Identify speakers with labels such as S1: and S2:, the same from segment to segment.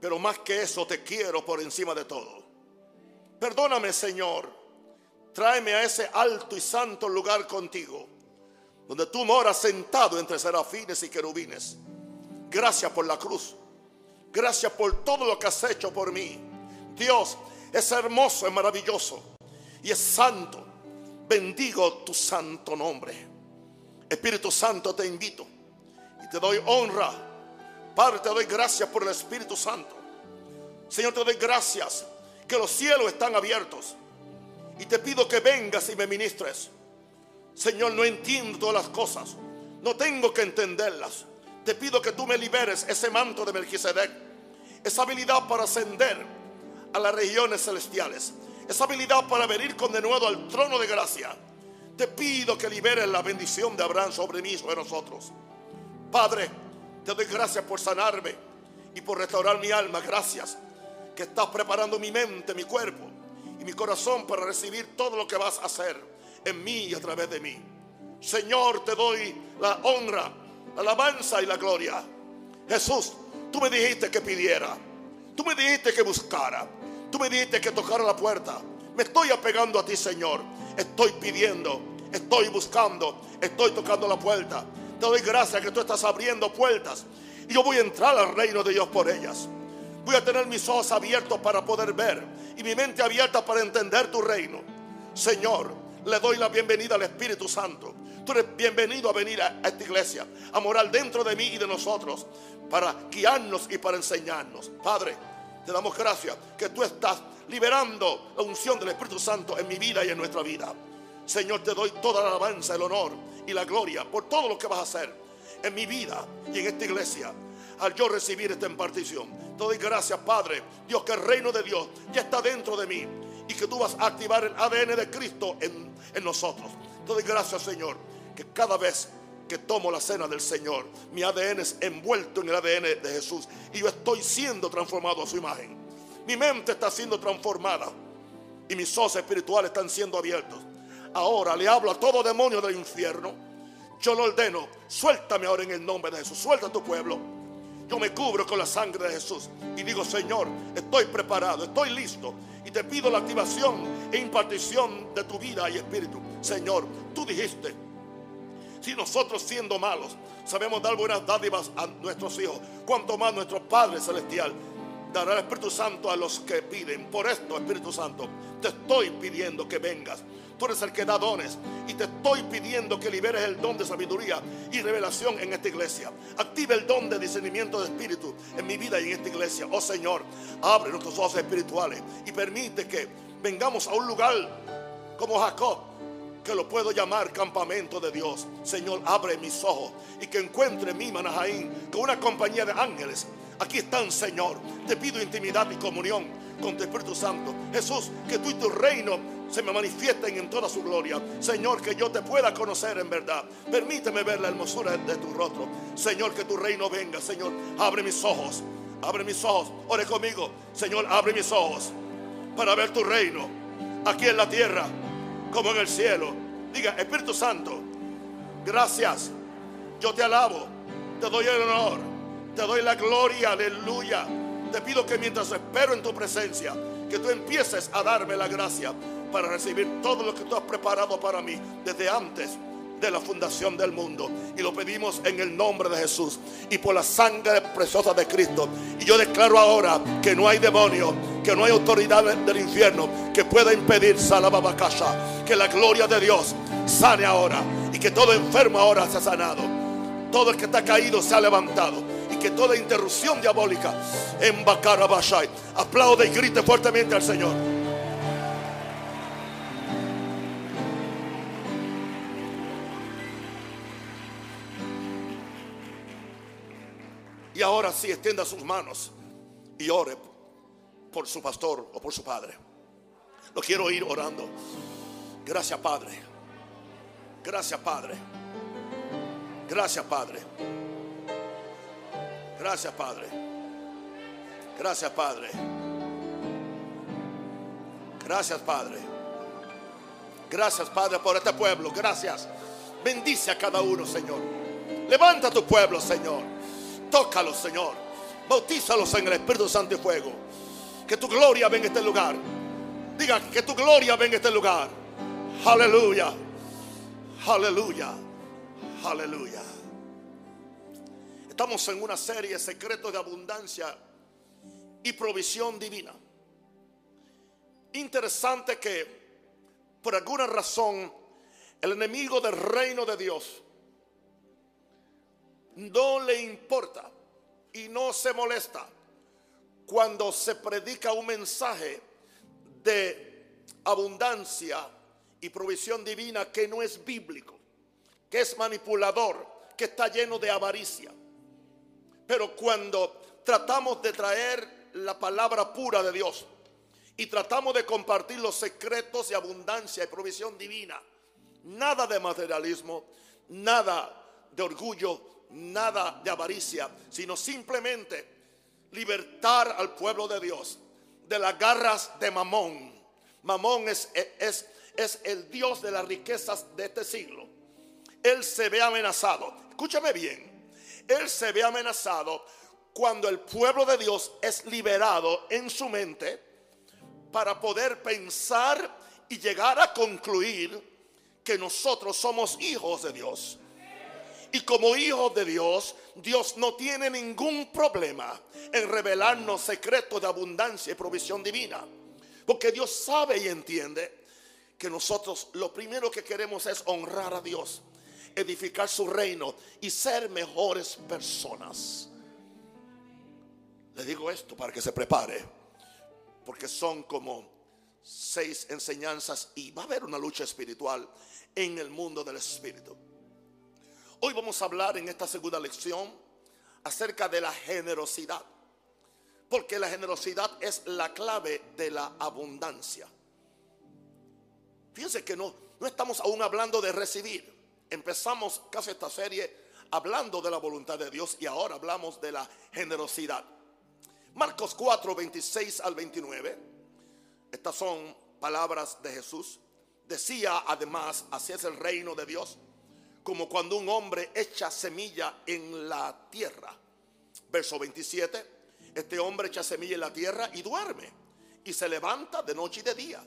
S1: Pero más que eso te quiero por encima de todo. Perdóname, Señor. Tráeme a ese alto y santo lugar contigo, donde tú moras sentado entre serafines y querubines. Gracias por la cruz. Gracias por todo lo que has hecho por mí. Dios es hermoso, es maravilloso y es santo. Bendigo tu santo nombre. Espíritu Santo, te invito y te doy honra. Padre, te doy gracias por el Espíritu Santo. Señor, te doy gracias que los cielos están abiertos. Y te pido que vengas y me ministres. Señor, no entiendo todas las cosas. No tengo que entenderlas. Te pido que tú me liberes ese manto de Melquisedec. Esa habilidad para ascender a las regiones celestiales. Esa habilidad para venir con al trono de gracia. Te pido que liberes la bendición de Abraham sobre mí y sobre nosotros. Padre, te doy gracias por sanarme y por restaurar mi alma. Gracias que estás preparando mi mente, mi cuerpo y mi corazón para recibir todo lo que vas a hacer en mí y a través de mí. Señor, te doy la honra, la alabanza y la gloria. Jesús, tú me dijiste que pidiera. Tú me dijiste que buscara. Tú me dijiste que tocara la puerta. Me estoy apegando a ti, Señor. Estoy pidiendo, estoy buscando, estoy tocando la puerta. Te doy gracias que tú estás abriendo puertas. Y yo voy a entrar al reino de Dios por ellas. Voy a tener mis ojos abiertos para poder ver y mi mente abierta para entender tu reino. Señor, le doy la bienvenida al Espíritu Santo. Tú eres bienvenido a venir a esta iglesia, a morar dentro de mí y de nosotros, para guiarnos y para enseñarnos. Padre, te damos gracias que tú estás liberando la unción del Espíritu Santo en mi vida y en nuestra vida. Señor, te doy toda la alabanza, el honor y la gloria por todo lo que vas a hacer en mi vida y en esta iglesia al yo recibir esta impartición. Te doy gracias, Padre. Dios, que el reino de Dios ya está dentro de mí y que tú vas a activar el ADN de Cristo en, en nosotros. Te doy gracias, Señor, que cada vez que tomo la cena del Señor, mi ADN es envuelto en el ADN de Jesús y yo estoy siendo transformado a su imagen. Mi mente está siendo transformada y mis ojos espirituales están siendo abiertos. Ahora le hablo a todo demonio del infierno. Yo lo ordeno, suéltame ahora en el nombre de Jesús. Suelta a tu pueblo. Yo me cubro con la sangre de Jesús y digo, Señor, estoy preparado, estoy listo y te pido la activación e impartición de tu vida y espíritu. Señor, tú dijiste, si nosotros siendo malos sabemos dar buenas dádivas a nuestros hijos, cuanto más nuestro Padre Celestial dará el Espíritu Santo a los que piden. Por esto, Espíritu Santo, te estoy pidiendo que vengas. Tú eres el que da dones y te estoy pidiendo que liberes el don de sabiduría y revelación en esta iglesia. Activa el don de discernimiento de espíritu en mi vida y en esta iglesia. Oh Señor, abre nuestros ojos espirituales y permite que vengamos a un lugar como Jacob que lo puedo llamar campamento de Dios. Señor, abre mis ojos y que encuentre mi Manahaín con una compañía de ángeles. Aquí están, Señor. Te pido intimidad y comunión con tu Espíritu Santo. Jesús, que tú y tu reino se me manifiesten en toda su gloria. Señor, que yo te pueda conocer en verdad. Permíteme ver la hermosura de tu rostro. Señor, que tu reino venga. Señor, abre mis ojos. Abre mis ojos. Ore conmigo. Señor, abre mis ojos para ver tu reino aquí en la tierra como en el cielo. Diga, Espíritu Santo, gracias. Yo te alabo, te doy el honor, te doy la gloria, aleluya. Te pido que mientras espero en tu presencia, que tú empieces a darme la gracia para recibir todo lo que tú has preparado para mí desde antes de la fundación del mundo. Y lo pedimos en el nombre de Jesús y por la sangre preciosa de Cristo. Y yo declaro ahora que no hay demonio, que no hay autoridad del infierno que pueda impedir Salababacasha. Que la gloria de Dios sane ahora y que todo enfermo ahora sea sanado. Todo el que está caído se ha levantado que toda interrupción diabólica en Bacarabashai. Aplaude y grite fuertemente al Señor. Y ahora sí, extienda sus manos y ore por su pastor o por su padre. Lo quiero ir orando. Gracias, Padre. Gracias, Padre. Gracias, Padre. Gracias, Padre. Gracias, Padre. Gracias, Padre. Gracias, Padre, por este pueblo. Gracias. Bendice a cada uno, Señor. Levanta tu pueblo, Señor. Tócalo, Señor. Bautízalos en el Espíritu Santo y fuego. Que tu gloria venga a este lugar. Diga que tu gloria venga a este lugar. Aleluya. Aleluya. Aleluya. Estamos en una serie secretos de abundancia y provisión divina. Interesante que por alguna razón el enemigo del reino de Dios no le importa y no se molesta cuando se predica un mensaje de abundancia y provisión divina que no es bíblico, que es manipulador, que está lleno de avaricia. Pero cuando tratamos de traer la palabra pura de Dios y tratamos de compartir los secretos de abundancia y provisión divina, nada de materialismo, nada de orgullo, nada de avaricia, sino simplemente libertar al pueblo de Dios de las garras de Mamón. Mamón es, es, es el Dios de las riquezas de este siglo. Él se ve amenazado. Escúchame bien. Él se ve amenazado cuando el pueblo de Dios es liberado en su mente para poder pensar y llegar a concluir que nosotros somos hijos de Dios. Y como hijos de Dios, Dios no tiene ningún problema en revelarnos secretos de abundancia y provisión divina. Porque Dios sabe y entiende que nosotros lo primero que queremos es honrar a Dios, edificar su reino y ser mejores personas. Le digo esto para que se prepare, porque son como seis enseñanzas y va a haber una lucha espiritual en el mundo del espíritu. Hoy vamos a hablar en esta segunda lección acerca de la generosidad. Porque la generosidad es la clave de la abundancia. Fíjense que no, no estamos aún hablando de recibir. Empezamos casi esta serie hablando de la voluntad de Dios y ahora hablamos de la generosidad. Marcos 4, 26 al 29. Estas son palabras de Jesús. Decía además, así es el reino de Dios como cuando un hombre echa semilla en la tierra. Verso 27, este hombre echa semilla en la tierra y duerme y se levanta de noche y de día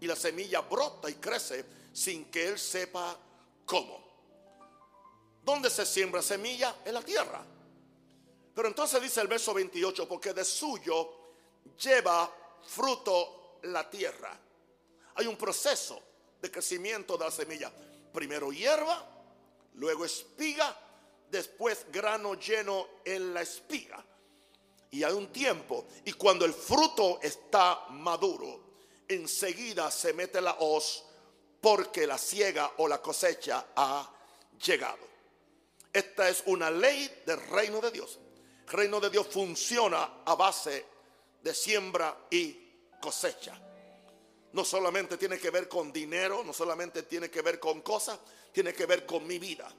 S1: y la semilla brota y crece sin que él sepa cómo. ¿Dónde se siembra semilla? En la tierra. Pero entonces dice el verso 28, porque de suyo lleva fruto la tierra. Hay un proceso de crecimiento de la semilla. Primero hierba, luego espiga, después grano lleno en la espiga. Y hay un tiempo, y cuando el fruto está maduro, enseguida se mete la hoz porque la siega o la cosecha ha llegado. Esta es una ley del reino de Dios. El reino de Dios funciona a base de siembra y cosecha. No solamente tiene que ver con dinero, no solamente tiene que ver con cosas, tiene que ver con mi vida.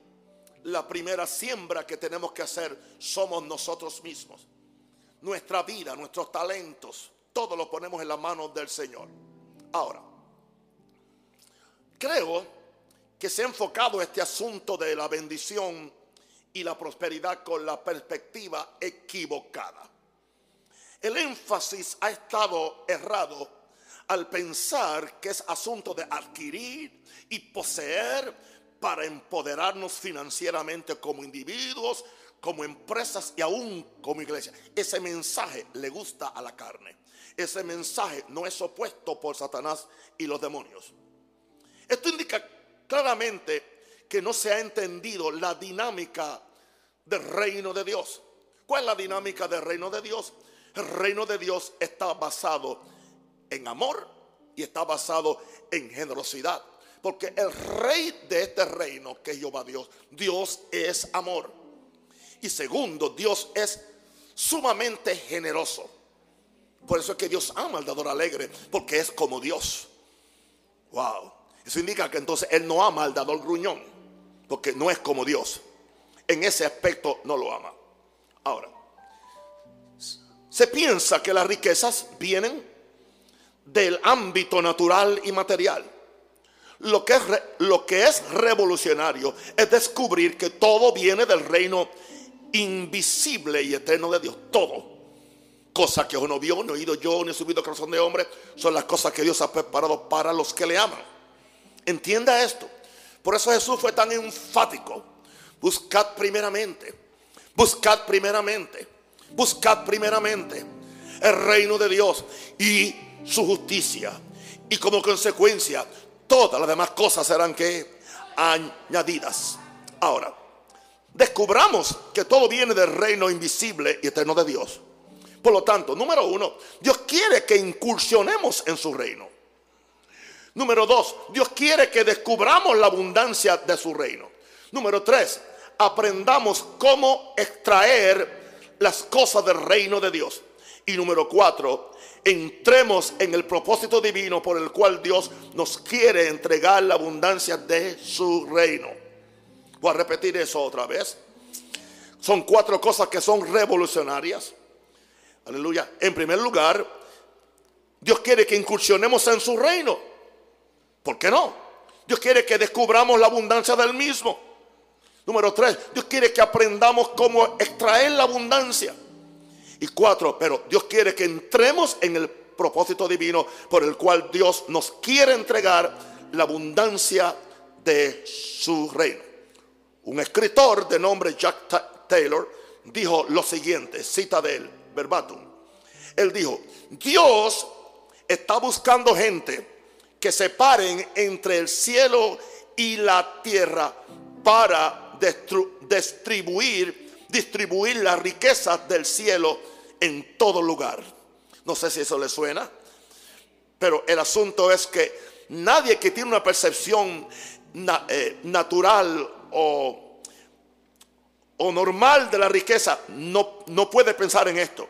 S1: La primera siembra que tenemos que hacer somos nosotros mismos. Nuestra vida, nuestros talentos, todo lo ponemos en la mano del Señor. Ahora, creo que se ha enfocado este asunto de la bendición y la prosperidad con la perspectiva equivocada. El énfasis ha estado errado al pensar que es asunto de adquirir y poseer para empoderarnos financieramente como individuos, como empresas y aún como iglesia. Ese mensaje le gusta a la carne. Ese mensaje no es opuesto por Satanás y los demonios. Esto indica claramente que no se ha entendido la dinámica del reino de Dios. ¿Cuál es la dinámica del reino de Dios? El reino de Dios está basado en amor y está basado en generosidad. Porque el rey de este reino, que es Jehová Dios, Dios es amor. Y segundo, Dios es sumamente generoso. Por eso es que Dios ama al dador alegre, porque es como Dios. Wow. Eso indica que entonces Él no ama al dador gruñón, porque no es como Dios. En ese aspecto no lo ama. Ahora, se piensa que las riquezas vienen del ámbito natural y material. Lo que, es, lo que es revolucionario es descubrir que todo viene del reino invisible y eterno de Dios. Todo. Cosas que uno vio, no oído yo, ni subido corazón de hombre, son las cosas que Dios ha preparado para los que le aman. Entienda esto. Por eso Jesús fue tan enfático. Buscad primeramente, buscad primeramente, buscad primeramente el reino de Dios y su justicia. Y como consecuencia, todas las demás cosas serán que añadidas. Ahora, descubramos que todo viene del reino invisible y eterno de Dios. Por lo tanto, número uno, Dios quiere que incursionemos en su reino. Número dos, Dios quiere que descubramos la abundancia de su reino. Número tres, aprendamos cómo extraer las cosas del reino de Dios. Y número cuatro, entremos en el propósito divino por el cual Dios nos quiere entregar la abundancia de su reino. Voy a repetir eso otra vez. Son cuatro cosas que son revolucionarias. Aleluya. En primer lugar, Dios quiere que incursionemos en su reino. ¿Por qué no? Dios quiere que descubramos la abundancia del mismo. Número tres, Dios quiere que aprendamos cómo extraer la abundancia. Y cuatro, pero Dios quiere que entremos en el propósito divino por el cual Dios nos quiere entregar la abundancia de su reino. Un escritor de nombre Jack Taylor dijo lo siguiente, cita de él, verbatim. Él dijo, Dios está buscando gente que se paren entre el cielo y la tierra para distribuir distribuir las riquezas del cielo en todo lugar. No sé si eso le suena, pero el asunto es que nadie que tiene una percepción eh, natural o, o, normal de la riqueza no, no puede pensar en esto,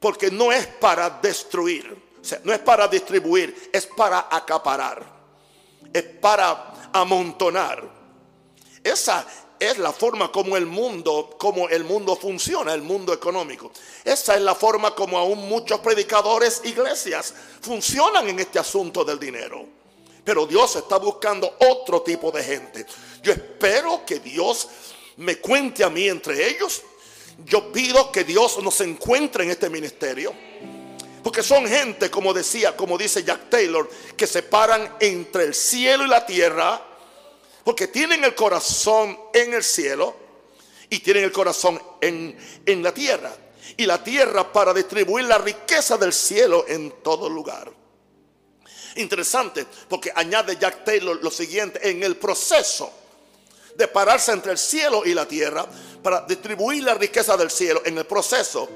S1: porque no es para destruir, no es para distribuir, es para acaparar, es para amontonar. Esa, es la forma como el mundo, como el mundo funciona, el mundo económico. Esa es la forma como aún muchos predicadores, iglesias, funcionan en este asunto del dinero. Pero Dios está buscando otro tipo de gente. Yo espero que Dios me cuente a mí entre ellos. Yo pido que Dios nos encuentre en este ministerio. Porque son gente, como decía, como dice Jack Taylor, que se paran entre el cielo y la tierra porque tienen el corazón en el cielo y tienen el corazón en, en la tierra. Y la tierra para distribuir la riqueza del cielo en todo lugar. Interesante, porque añade Jack Taylor lo siguiente, en el proceso de pararse entre el cielo y la tierra, para distribuir la riqueza del cielo, en el proceso,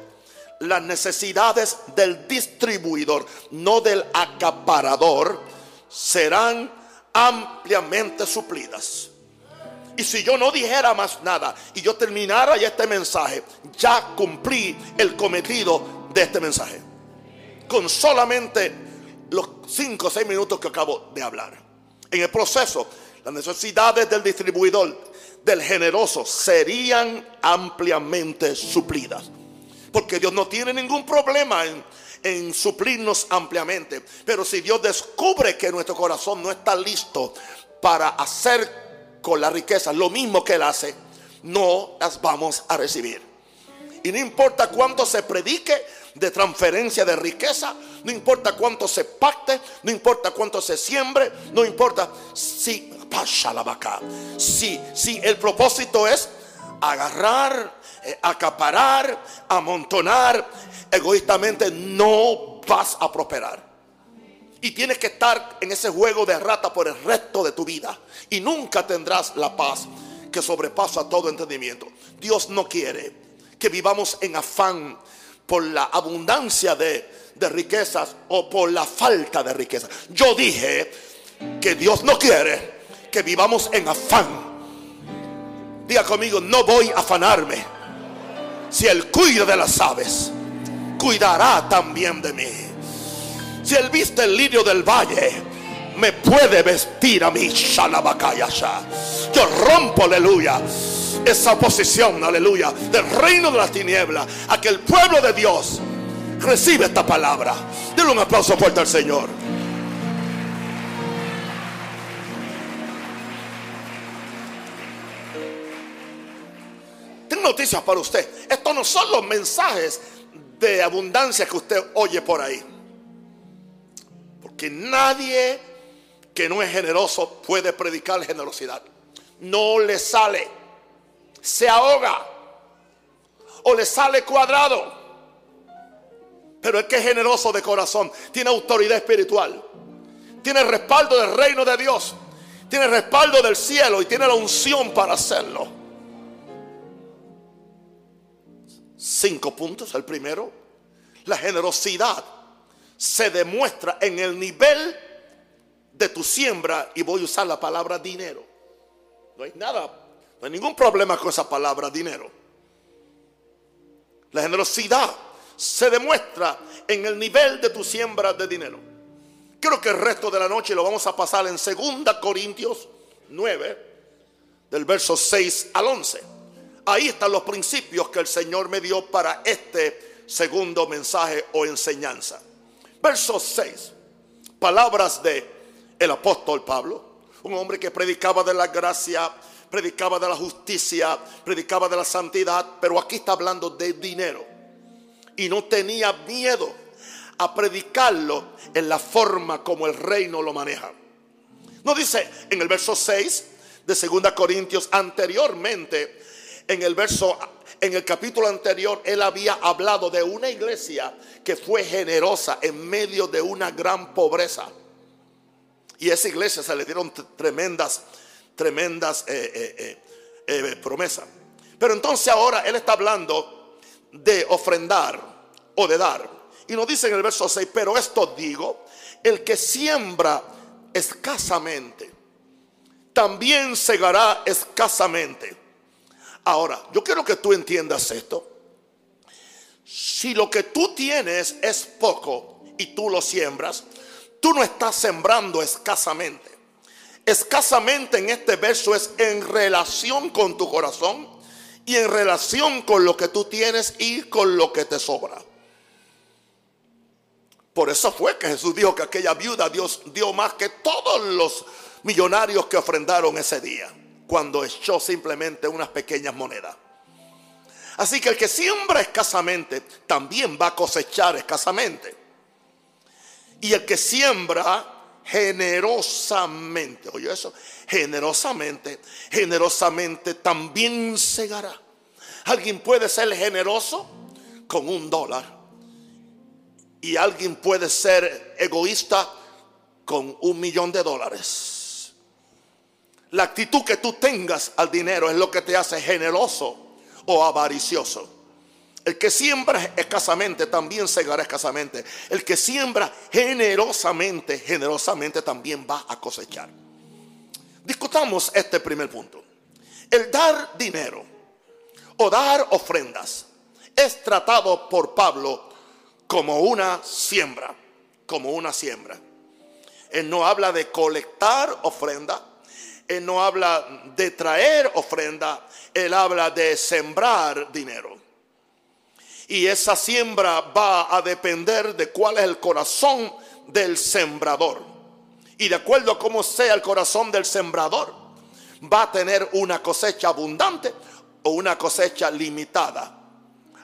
S1: las necesidades del distribuidor, no del acaparador, serán ampliamente suplidas. Y si yo no dijera más nada y yo terminara este mensaje, ya cumplí el cometido de este mensaje. Con solamente los 5 o 6 minutos que acabo de hablar. En el proceso, las necesidades del distribuidor, del generoso, serían ampliamente suplidas. Porque Dios no tiene ningún problema en en suplirnos ampliamente. Pero si Dios descubre que nuestro corazón no está listo para hacer con la riqueza lo mismo que Él hace, no las vamos a recibir. Y no importa cuánto se predique de transferencia de riqueza, no importa cuánto se pacte, no importa cuánto se siembre, no importa si, la vaca, si, si el propósito es agarrar, eh, acaparar, amontonar, egoístamente no vas a prosperar. Y tienes que estar en ese juego de rata por el resto de tu vida. Y nunca tendrás la paz que sobrepasa todo entendimiento. Dios no quiere que vivamos en afán por la abundancia de, riquezas o por la falta de riquezas. Yo dije que Dios no quiere que vivamos en afán. Diga conmigo, no voy a afanarme. Si Él cuida de las aves cuidará también de mí. Si él viste el lirio del valle, me puede vestir a mí. Yo rompo, aleluya, esa oposición, aleluya, del reino de las tinieblas, a que el pueblo de Dios recibe esta palabra. Denle un aplauso fuerte al Señor. Tengo noticias para usted. Estos no son los mensajes de abundancia que usted oye por ahí. Porque nadie que no es generoso puede predicar generosidad. No le sale. Se ahoga. O le sale cuadrado. Pero es que es generoso de corazón. Tiene autoridad espiritual. Tiene respaldo del reino de Dios. Tiene respaldo del cielo y tiene la unción para hacerlo. Cinco puntos. El primero, la generosidad se demuestra en el nivel de tu siembra y voy a usar la palabra dinero. No hay nada, no hay ningún problema con esa palabra dinero. La generosidad se demuestra en el nivel de tu siembra de dinero. Creo que el resto de la noche lo vamos a pasar en 2 Corintios 9, del verso 6 al 11. Ahí están los principios que el Señor me dio para este segundo mensaje o enseñanza. Verso 6. Palabras de el apóstol Pablo, un hombre que predicaba de la gracia, predicaba de la justicia, predicaba de la santidad, pero aquí está hablando de dinero. Y no tenía miedo a predicarlo en la forma como el reino lo maneja. No dice en el verso 6 de 2 Corintios anteriormente, en el verso en el capítulo anterior él había hablado de una iglesia que fue generosa en medio de una gran pobreza. Y a esa iglesia se le dieron tremendas, tremendas eh, eh, eh, promesas. Pero entonces ahora él está hablando de ofrendar o de dar. Y nos dice en el verso 6, pero esto digo, el que siembra escasamente, también segará escasamente. Ahora, yo quiero que tú entiendas esto. Si lo que tú tienes es poco y tú lo siembras, tú no estás sembrando escasamente. Escasamente en este verso es en relación con tu corazón y en relación con lo que tú tienes y con lo que te sobra. Por eso fue que Jesús dijo que aquella viuda Dios dio más que todos los millonarios que ofrendaron ese día cuando echó simplemente unas pequeñas monedas. Así que el que siembra escasamente también va a cosechar escasamente. Y el que siembra generosamente, oye eso, generosamente, generosamente también segará. Alguien puede ser generoso con un dólar. Y alguien puede ser egoísta con un millón de dólares. La actitud que tú tengas al dinero es lo que te hace generoso o avaricioso. El que siembra escasamente también segará escasamente. El que siembra generosamente, generosamente también va a cosechar. Discutamos este primer punto. El dar dinero o dar ofrendas es tratado por Pablo como una siembra, como una siembra. Él no habla de colectar ofrenda, él no habla de traer ofrenda, Él habla de sembrar dinero. Y esa siembra va a depender de cuál es el corazón del sembrador. Y de acuerdo a cómo sea el corazón del sembrador, va a tener una cosecha abundante o una cosecha limitada.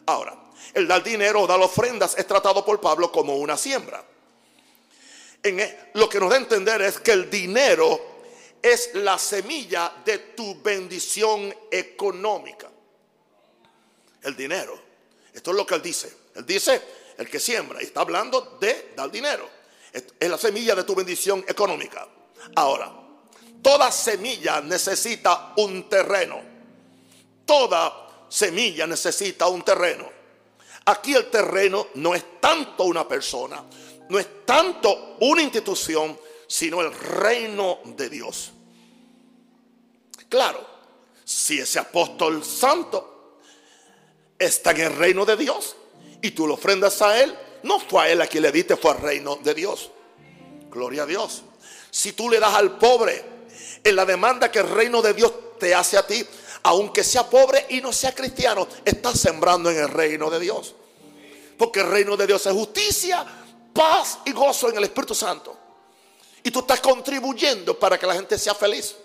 S1: Ahora, el dar dinero o dar ofrendas es tratado por Pablo como una siembra. En e, lo que nos da a entender es que el dinero es la semilla de tu bendición económica. El dinero. Esto es lo que él dice. Él dice, el que siembra, y está hablando de dar dinero. Es la semilla de tu bendición económica. Ahora, toda semilla necesita un terreno. Toda semilla necesita un terreno. Aquí el terreno no es tanto una persona, no es tanto una institución, sino el reino de Dios. Claro, si ese apóstol santo está en el reino de Dios y tú lo ofrendas a él, no fue a él a quien le diste, fue al reino de Dios. Gloria a Dios. Si tú le das al pobre en la demanda que el reino de Dios te hace a ti, aunque sea pobre y no sea cristiano, estás sembrando en el reino de Dios. Porque el reino de Dios es justicia, paz y gozo en el Espíritu Santo. Y tú estás contribuyendo para que la gente sea feliz.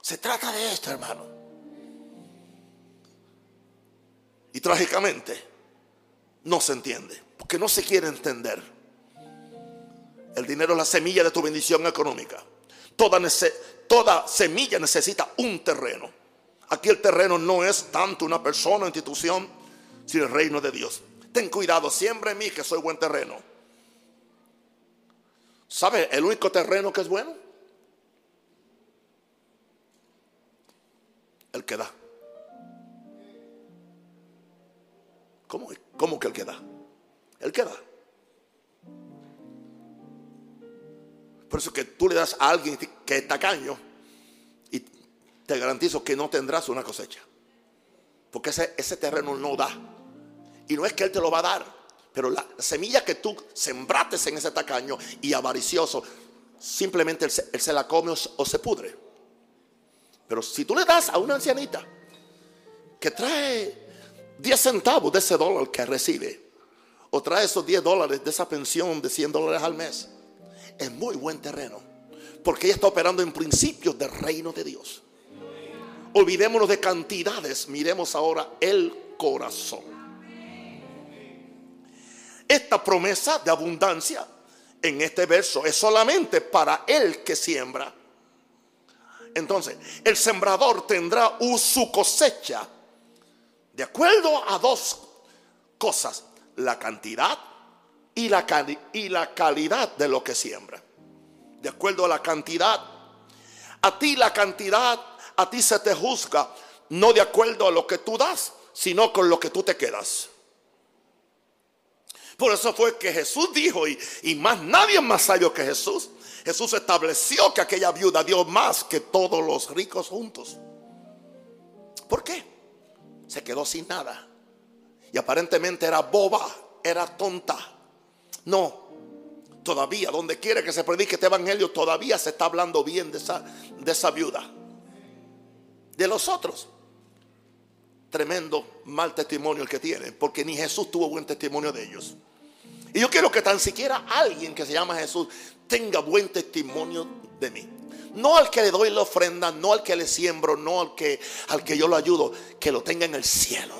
S1: Se trata de esto, hermano. Y trágicamente no se entiende, porque no se quiere entender. El dinero es la semilla de tu bendición económica. Toda, semilla necesita un terreno. Aquí el terreno no es tanto una persona o institución, sino el reino de Dios. Ten cuidado, siempre en mí que soy buen terreno. ¿Sabe el único terreno que es bueno? Que da. ¿Cómo, cómo que el que da? El que da. Por eso que tú le das a alguien que es tacaño y te garantizo que no tendrás una cosecha. Porque ese, ese terreno no da. Y no es que Él te lo va a dar, pero la semilla que tú sembrates en ese tacaño y avaricioso, simplemente Él se, la come o, se pudre. Pero si tú le das a una ancianita que trae 10 centavos de ese dólar que recibe, o trae esos 10 dólares de esa pensión de 100 dólares al mes, es muy buen terreno. Porque ella está operando en principios del reino de Dios. Olvidémonos de cantidades, miremos ahora el corazón. Esta promesa de abundancia en este verso es solamente para el que siembra. Entonces, el sembrador tendrá su cosecha de acuerdo a dos cosas, la cantidad y la, y la calidad de lo que siembra. De acuerdo a la cantidad, a ti la cantidad, a ti se te juzga, no de acuerdo a lo que tú das, sino con lo que tú te quedas. Por eso fue que Jesús dijo, y, y más nadie más sabio que Jesús. Jesús estableció que aquella viuda dio más que todos los ricos juntos. ¿Por qué? Se quedó sin nada. Y aparentemente era boba, era tonta. No, todavía, donde quiera que se predique este evangelio, todavía se está hablando bien de esa, de esa viuda. De los otros. Tremendo mal testimonio el que tienen, porque ni Jesús tuvo buen testimonio de ellos. Y yo quiero que tan siquiera alguien que se llama Jesús tenga buen testimonio de mí. No al que le doy la ofrenda, no al que le siembro, no al que, al que yo lo ayudo, que lo tenga en el cielo.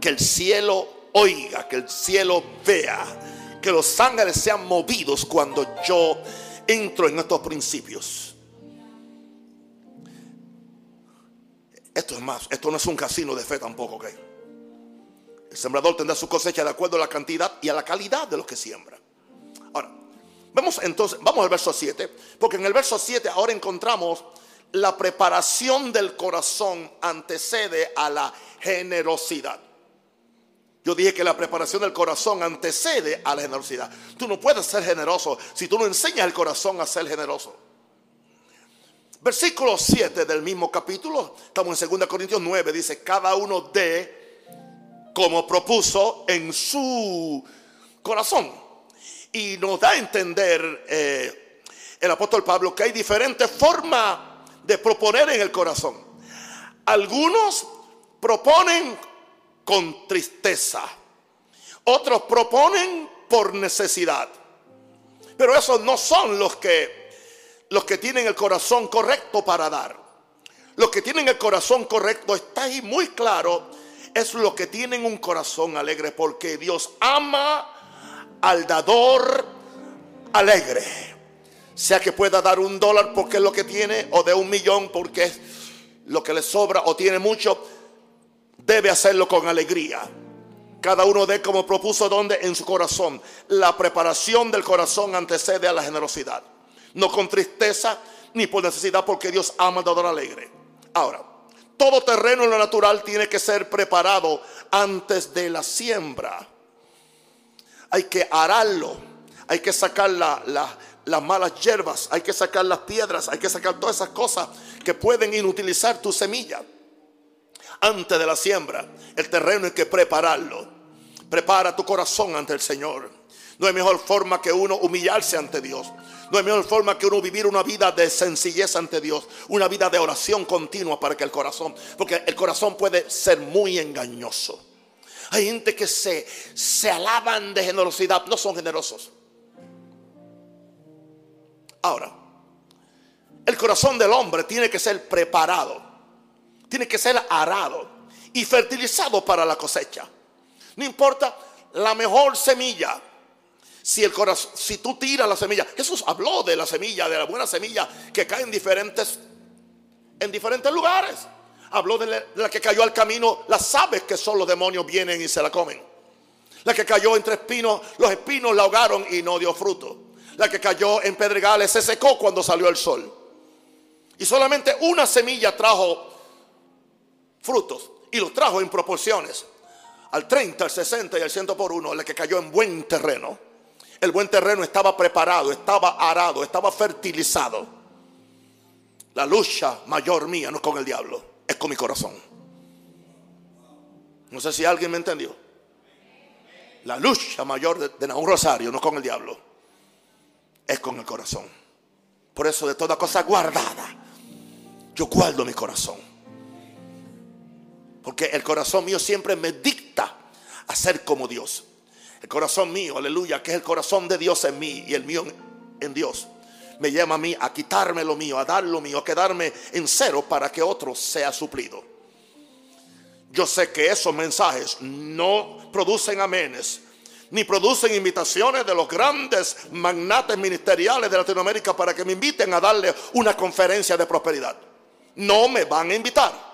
S1: Que el cielo oiga, que el cielo vea, que los ángeles sean movidos cuando yo entro en estos principios. Esto es más, esto no es un casino de fe tampoco, ¿ok? El sembrador tendrá su cosecha de acuerdo a la cantidad y a la calidad de lo que siembra. Ahora, vamos entonces, vamos al verso 7, porque en el verso 7 ahora encontramos la preparación del corazón antecede a la generosidad. Yo dije que la preparación del corazón antecede a la generosidad. Tú no puedes ser generoso si tú no enseñas al corazón a ser generoso. Versículo 7 del mismo capítulo, estamos en 2 Corintios 9, dice, cada uno de como propuso en su corazón. Y nos da a entender eh, el apóstol Pablo que hay diferentes formas de proponer en el corazón. Algunos proponen con tristeza, otros proponen por necesidad. Pero esos no son los que los que tienen el corazón correcto para dar. Los que tienen el corazón correcto está ahí muy claro es lo que tienen un corazón alegre porque Dios ama al dador alegre. Sea que pueda dar un dólar porque es lo que tiene o de un millón porque es lo que le sobra o tiene mucho, debe hacerlo con alegría. Cada uno de como propuso donde en su corazón. La preparación del corazón antecede a la generosidad. No con tristeza ni por necesidad porque Dios ama al dador alegre. Ahora, todo terreno en lo natural tiene que ser preparado antes de la siembra. Hay que ararlo, hay que sacar las malas hierbas, hay que sacar las piedras, hay que sacar todas esas cosas que pueden inutilizar tu semilla. Antes de la siembra, el terreno hay que prepararlo. Prepara tu corazón ante el Señor. No hay mejor forma que uno humillarse ante Dios. No hay mejor forma que uno vivir una vida de sencillez ante Dios, una vida de oración continua para que el corazón, porque el corazón puede ser muy engañoso. Hay gente que se, se alaban de generosidad, no son generosos. Ahora, el corazón del hombre tiene que ser preparado, tiene que ser arado. y fertilizado para la cosecha. No importa la mejor semilla. Si, el corazón, si tú tiras la semilla, Jesús habló de la semilla, de la buena semilla que cae en diferentes, en diferentes lugares. Habló de la, que cayó al camino, las aves que son los demonios vienen y se la comen. La que cayó entre espinos, los espinos la ahogaron y no dio fruto. La que cayó en pedregales se secó cuando salió el sol. Y solamente una semilla trajo frutos y los trajo en proporciones. Al 30, al 60 y al 100 por uno, la que cayó en buen terreno. El buen terreno estaba preparado, estaba arado, estaba fertilizado. La lucha mayor mía no es con el diablo, mi corazón. No sé si alguien me entendió. La lucha mayor de, de rosario no con el diablo, es con el corazón. Por eso de toda cosa guardada, yo guardo mi corazón. Porque el corazón mío siempre me dicta a ser como Dios. El corazón mío, aleluya, que es el corazón de Dios en mí y el mío en Dios. Me llama a mí a quitarme lo mío, a dar lo mío, a quedarme en cero para que otro sea suplido. Yo sé que esos mensajes no producen amenes, ni producen invitaciones de los grandes magnates ministeriales de Latinoamérica para que me inviten a darle una conferencia de prosperidad. No me van a invitar.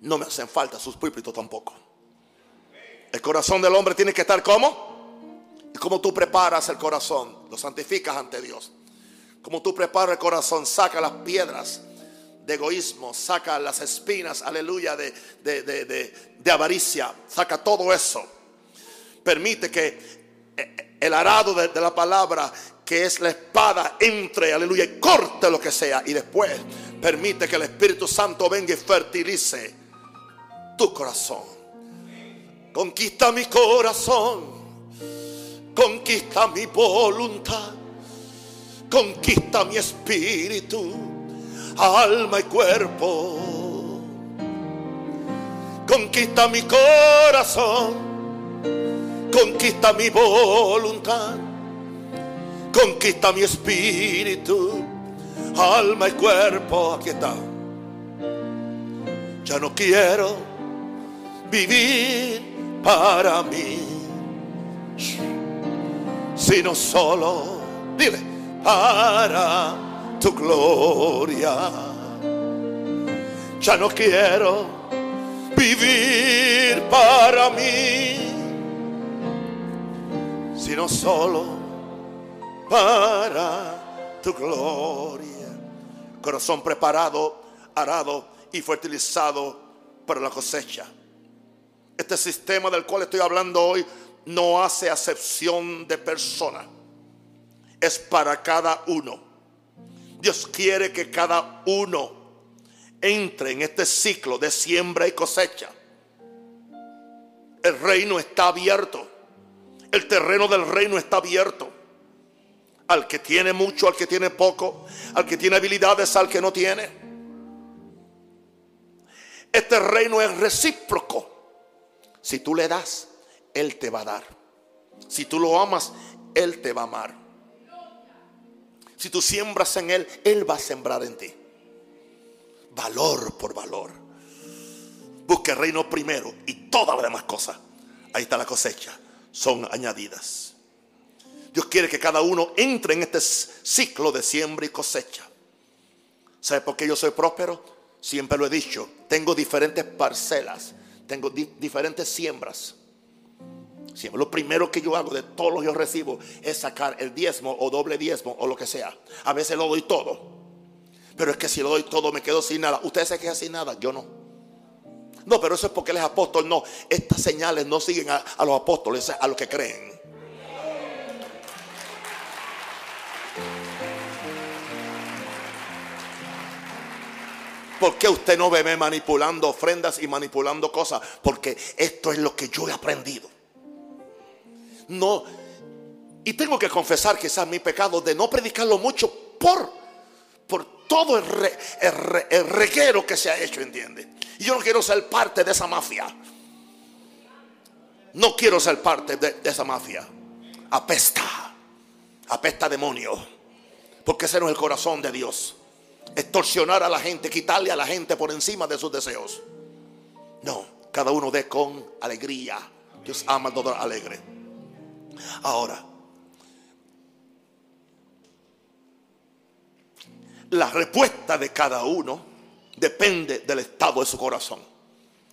S1: No me hacen falta sus púlpitos tampoco. El corazón del hombre tiene que estar como. Como tú preparas el corazón, lo santificas ante Dios. Como tú preparas el corazón, saca las piedras de egoísmo, saca las espinas, aleluya, de, de, de, de, avaricia, saca todo eso. Permite que el arado de, la palabra, que es la espada, entre, aleluya, y corte lo que sea. Y después permite que el Espíritu Santo venga y fertilice tu corazón. Conquista mi corazón, conquista mi voluntad, conquista mi espíritu, alma y cuerpo. Conquista mi corazón, conquista mi voluntad, conquista mi espíritu, alma y cuerpo. Aquí está. Ya no quiero vivir para mí, sino solo, dile, para tu gloria. Ya no quiero vivir para mí, sino solo para tu gloria. Corazón preparado, arado y fertilizado para la cosecha. Este sistema del cual estoy hablando hoy no hace acepción de persona. Es para cada uno. Dios quiere que cada uno entre en este ciclo de siembra y cosecha. El reino está abierto. El terreno del reino está abierto. Al que tiene mucho, al que tiene poco, al que tiene habilidades, al que no tiene. Este reino es recíproco. Si tú le das, Él te va a dar. Si tú lo amas, Él te va a amar. Si tú siembras en Él, Él va a sembrar en ti. Valor por valor. Busque el reino primero y todas las demás cosas. Ahí está la cosecha. Son añadidas. Dios quiere que cada uno entre en este ciclo de siembra y cosecha. ¿Sabe por qué yo soy próspero? Siempre lo he dicho. Tengo diferentes parcelas tengo diferentes siembras. Lo primero que yo hago de todos los que yo recibo es sacar el diezmo o doble diezmo o lo que sea. A veces lo doy todo. Pero es que si lo doy todo me quedo sin nada. Ustedes se quedan sin nada, yo no. No, pero eso es porque él es apóstol. No, estas señales no siguen a, a los apóstoles, a los que creen. ¿Por qué usted no me manipulando ofrendas y manipulando cosas? Porque esto es lo que yo he aprendido. No. Y tengo que confesar quizás mi pecado de no predicarlo mucho por, por todo el, reguero que se ha hecho, ¿entiende? Y yo no quiero ser parte de esa mafia. No quiero ser parte de, esa mafia. Apesta. Apesta demonio. Porque ese no es el corazón de Dios. extorsionar a la gente, quitarle a la gente por encima de sus deseos. No, cada uno dé con alegría. Dios ama todo alegre. Ahora, la respuesta de cada uno depende del estado de su corazón.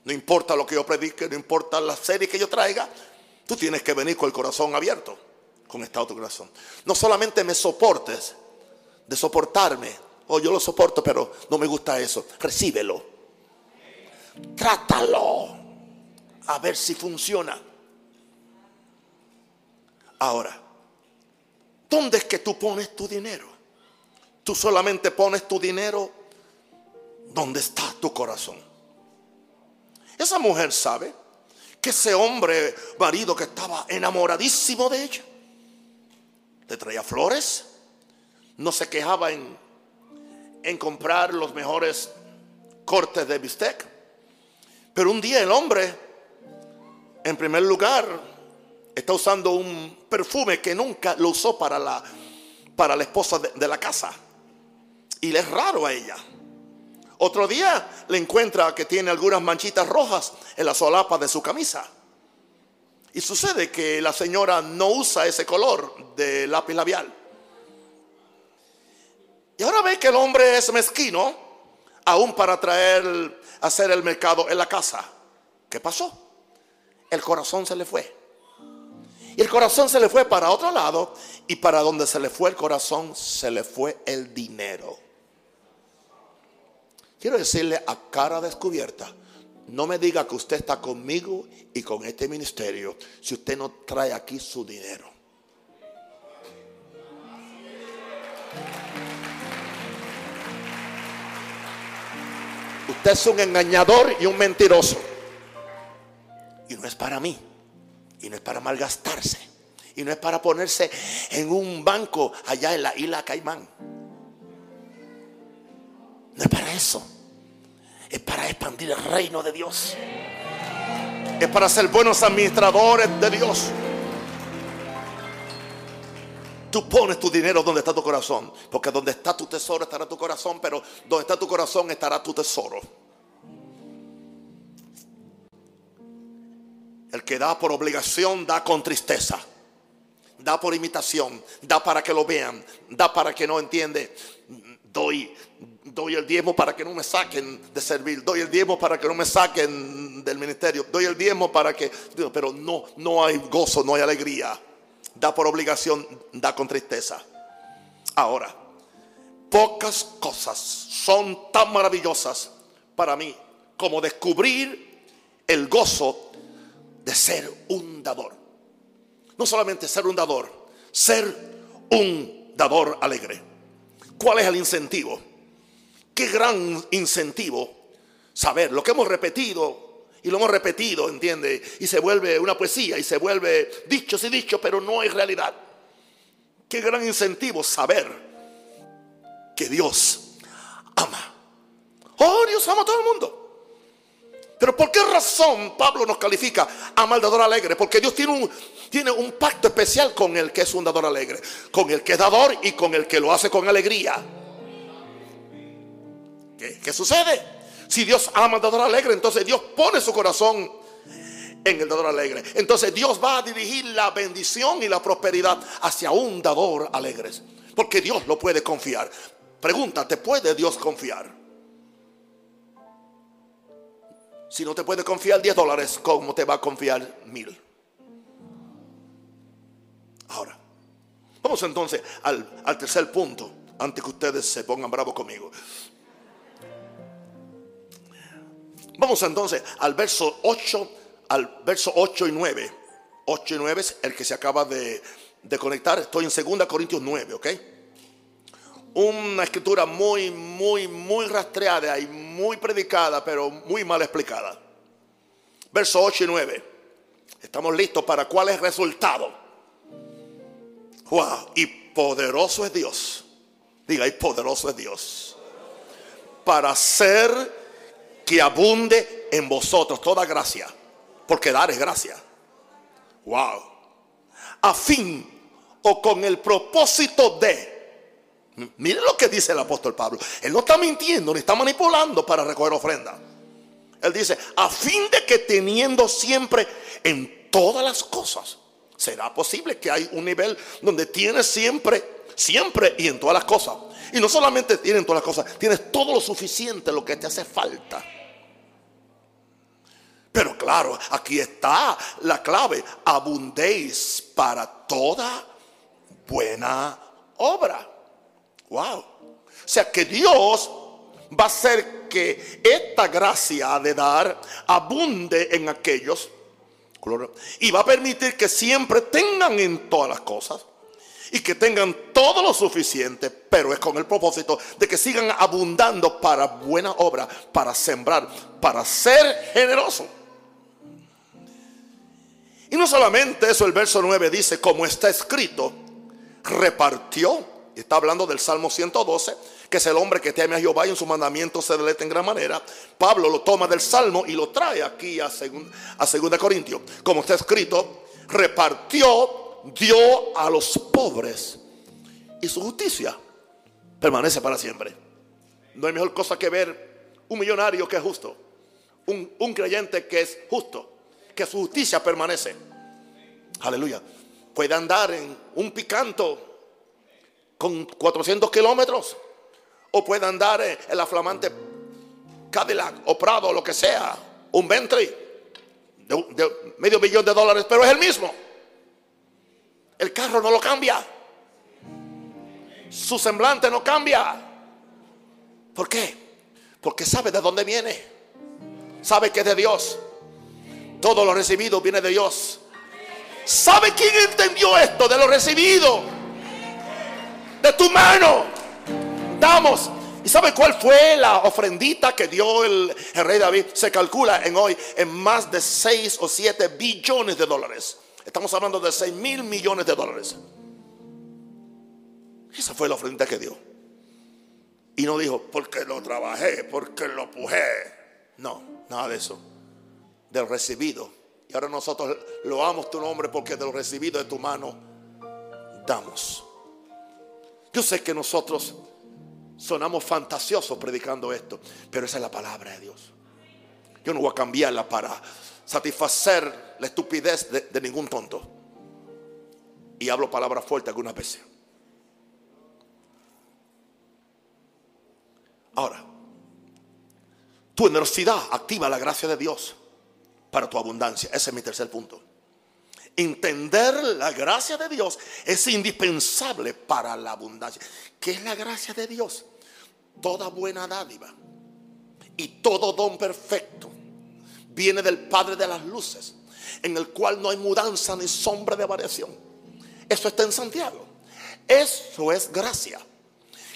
S1: No importa lo que yo predique, no importa la serie que yo traiga, tú tienes que venir con el corazón abierto, con estado de tu corazón. No solamente me soportes, de soportarme, o oh, yo lo soporto, pero no me gusta eso. Recíbelo. Trátalo. A ver si funciona. Ahora, ¿dónde es que tú pones tu dinero? Tú solamente pones tu dinero donde está tu corazón. Esa mujer sabe que ese hombre, marido que estaba enamoradísimo de ella, le traía flores, no se quejaba en, en comprar los mejores cortes de bistec. Pero un día el hombre, en primer lugar, está usando un perfume que nunca lo usó para la, para la esposa de, de la casa. Y le es raro a ella. Otro día le encuentra que tiene algunas manchitas rojas en la solapa de su camisa. Y sucede que la señora no usa ese color de lápiz labial. Y ahora ve que el hombre es mezquino, aún para traer, hacer el mercado en la casa. ¿Qué pasó? El corazón se le fue. Y el corazón se le fue para otro lado y para donde se le fue el corazón se le fue el dinero. Quiero decirle a cara descubierta, no me diga que usted está conmigo y con este ministerio si usted no trae aquí su dinero. Usted es un engañador y un mentiroso. Y no es para mí. Y no es para malgastarse. Y no es para ponerse en un banco allá en la isla Caimán. No es para eso es para expandir el reino de Dios. Es para ser buenos administradores de Dios. Tú pones tu dinero donde está tu corazón. Porque donde está tu tesoro estará tu corazón. Pero donde está tu corazón estará tu tesoro. El que da por obligación da con tristeza. Da por imitación. Da para que lo vean. Da para que no entiende. Doy doy el diezmo para que no me saquen de servir, doy el diezmo para que no me saquen del ministerio, doy el diezmo para que, pero no, no hay gozo, no hay alegría. Da por obligación, da con tristeza. Ahora, pocas cosas son tan maravillosas para mí como descubrir el gozo de ser un dador. No solamente ser un dador, ser un dador alegre. ¿Cuál es el incentivo? Qué gran incentivo saber lo que hemos repetido y lo hemos repetido, ¿entiende? Y se vuelve una poesía y se vuelve dichos y dichos, pero no es realidad. Qué gran incentivo saber que Dios ama. Oh, Dios ama a todo el mundo. Pero ¿por qué razón Pablo nos califica a maldador alegre? Porque Dios tiene un, tiene un pacto especial con el que es un dador alegre, con el que es dador y con el que lo hace con alegría. ¿Qué, sucede? Si Dios ama al dador alegre, entonces Dios pone su corazón en el dador alegre. Entonces Dios va a dirigir la bendición y la prosperidad hacia un dador alegre. Porque Dios lo puede confiar. Pregunta, ¿te puede Dios confiar? Si no te puede confiar 10 dólares, ¿cómo te va a confiar mil? Ahora, vamos entonces al, al tercer punto, antes que ustedes se pongan bravos conmigo. Vamos entonces al verso 8, al verso 8 y 9. 8 y 9 es el que se acaba de, conectar. Estoy en 2 Corintios 9, ¿ok? Una escritura muy, muy, muy rastreada y muy predicada, pero muy mal explicada. Verso 8 y 9. Estamos listos para cuál es el resultado. Wow, y poderoso es Dios. Diga, y poderoso es Dios. Para ser que abunde en vosotros toda gracia, porque dar es gracia. Wow. A fin o con el propósito de, Mire lo que dice el apóstol Pablo. Él no está mintiendo ni está manipulando para recoger ofrenda. Él dice, a fin de que teniendo siempre en todas las cosas, será posible que hay un nivel donde tienes siempre, siempre y en todas las cosas. Y no solamente tienes todas las cosas, tienes todo lo suficiente, lo que te hace falta. Pero claro, aquí está la clave. Abundéis para toda buena obra. Wow. O sea que Dios va a hacer que esta gracia de dar abunde en aquellos y va a permitir que siempre tengan en todas las cosas y que tengan todo lo suficiente, pero es con el propósito de que sigan abundando para buena obra, para sembrar, para ser generoso. Y no solamente eso, el verso 9 dice, como está escrito, repartió, está hablando del Salmo 112, que es el hombre que teme a Jehová y en su mandamiento se deleita en gran manera. Pablo lo toma del Salmo y lo trae aquí a 2 a Corintios. Como está escrito, repartió, dio a los pobres y su justicia permanece para siempre. No hay mejor cosa que ver un millonario que es justo, un, un creyente que es justo, que su justicia permanece. Aleluya. Puede andar en un picanto con 400 kilómetros o puede andar en la flamante Cadillac o Prado lo que sea, un Bentley de, medio millón de dólares, pero es el mismo. El carro no lo cambia. Su semblante no cambia. ¿Por qué? Porque sabe de dónde viene. Sabe que es de Dios. Todo lo recibido viene de Dios. ¿Sabe quién entendió esto de lo recibido? De tu mano. Damos. ¿Y sabe cuál fue la ofrendita que dio el, rey David? Se calcula en hoy en más de 6 o 7 billones de dólares. Estamos hablando de 6 mil millones de dólares. Esa fue la ofrenda que dio. Y no dijo, porque lo trabajé, porque lo pujé. No, nada de eso. Del recibido. Y ahora nosotros loamos tu nombre porque de lo recibido de tu mano damos. Yo sé que nosotros sonamos fantasiosos predicando esto, pero esa es la palabra de Dios. Yo no voy a cambiarla para satisfacer la estupidez de, ningún tonto. Y hablo palabras fuertes algunas veces. Ahora, tu generosidad activa la gracia de Dios para tu abundancia. Ese es mi tercer punto. Entender la gracia de Dios es indispensable para la abundancia. ¿Qué es la gracia de Dios? Toda buena dádiva y todo don perfecto viene del Padre de las Luces, en el cual no hay mudanza ni sombra de variación. Eso está en Santiago. Eso es gracia.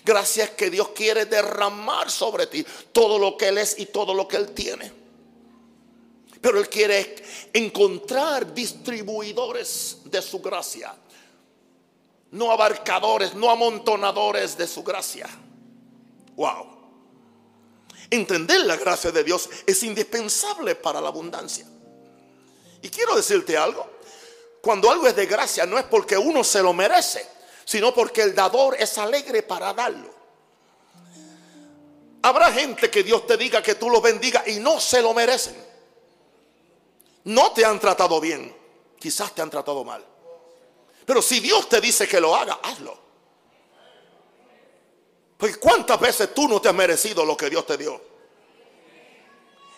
S1: Gracia es que Dios quiere derramar sobre ti todo lo que Él es y todo lo que Él tiene. Pero Él quiere encontrar distribuidores de su gracia. No abarcadores, no amontonadores de su gracia. Wow. Entender la gracia de Dios es indispensable para la abundancia. Y quiero decirte algo. Cuando algo es de gracia no es porque uno se lo merece, sino porque el dador es alegre para darlo. Habrá gente que Dios te diga que tú lo bendiga y no se lo merecen no te han tratado bien, quizás te han tratado mal. Pero si Dios te dice que lo haga, hazlo. Porque cuántas veces tú no te has merecido lo que Dios te dio.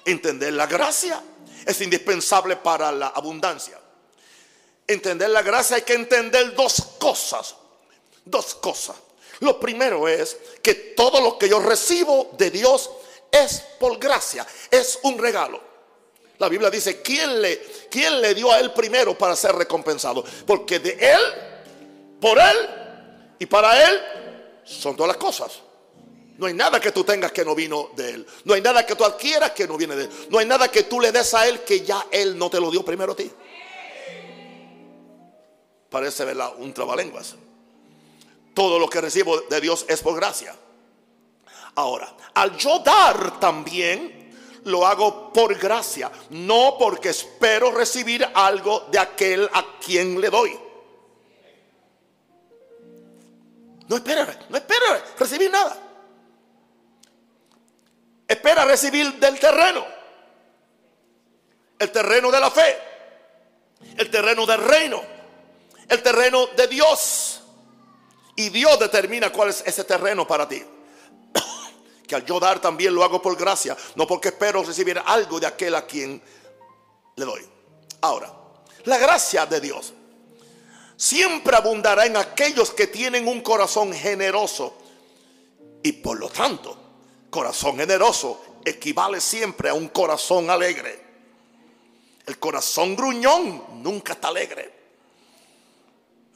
S1: Entender la gracia es indispensable para la abundancia. Entender la gracia hay que entender dos cosas. Dos cosas. Lo primero es que todo lo que yo recibo de Dios es por gracia, es un regalo. La Biblia dice, ¿quién le, ¿quién le dio a él primero para ser recompensado? Porque de él, por él y para él son todas las cosas. No hay nada que tú tengas que no vino de Él. No hay nada que tú adquieras que no viene de Él. No hay nada que tú le des a Él que ya Él no te lo dio primero a ti. Parece un trabalenguas. Todo lo que recibo de Dios es por gracia. Ahora, al yo dar también, lo hago por gracia, no porque espero recibir algo de aquel a quien le doy. No espera, no espera recibir nada. Espera recibir del terreno. El terreno de la fe. El terreno del reino. El terreno de Dios. Y Dios determina cuál es ese terreno para ti. Que al yo dar también lo hago por gracia, no porque espero recibir algo de aquel a quien le doy. Ahora, la gracia de Dios siempre abundará en aquellos que tienen un corazón generoso. Y por lo tanto, corazón generoso equivale siempre a un corazón alegre. El corazón gruñón nunca está alegre.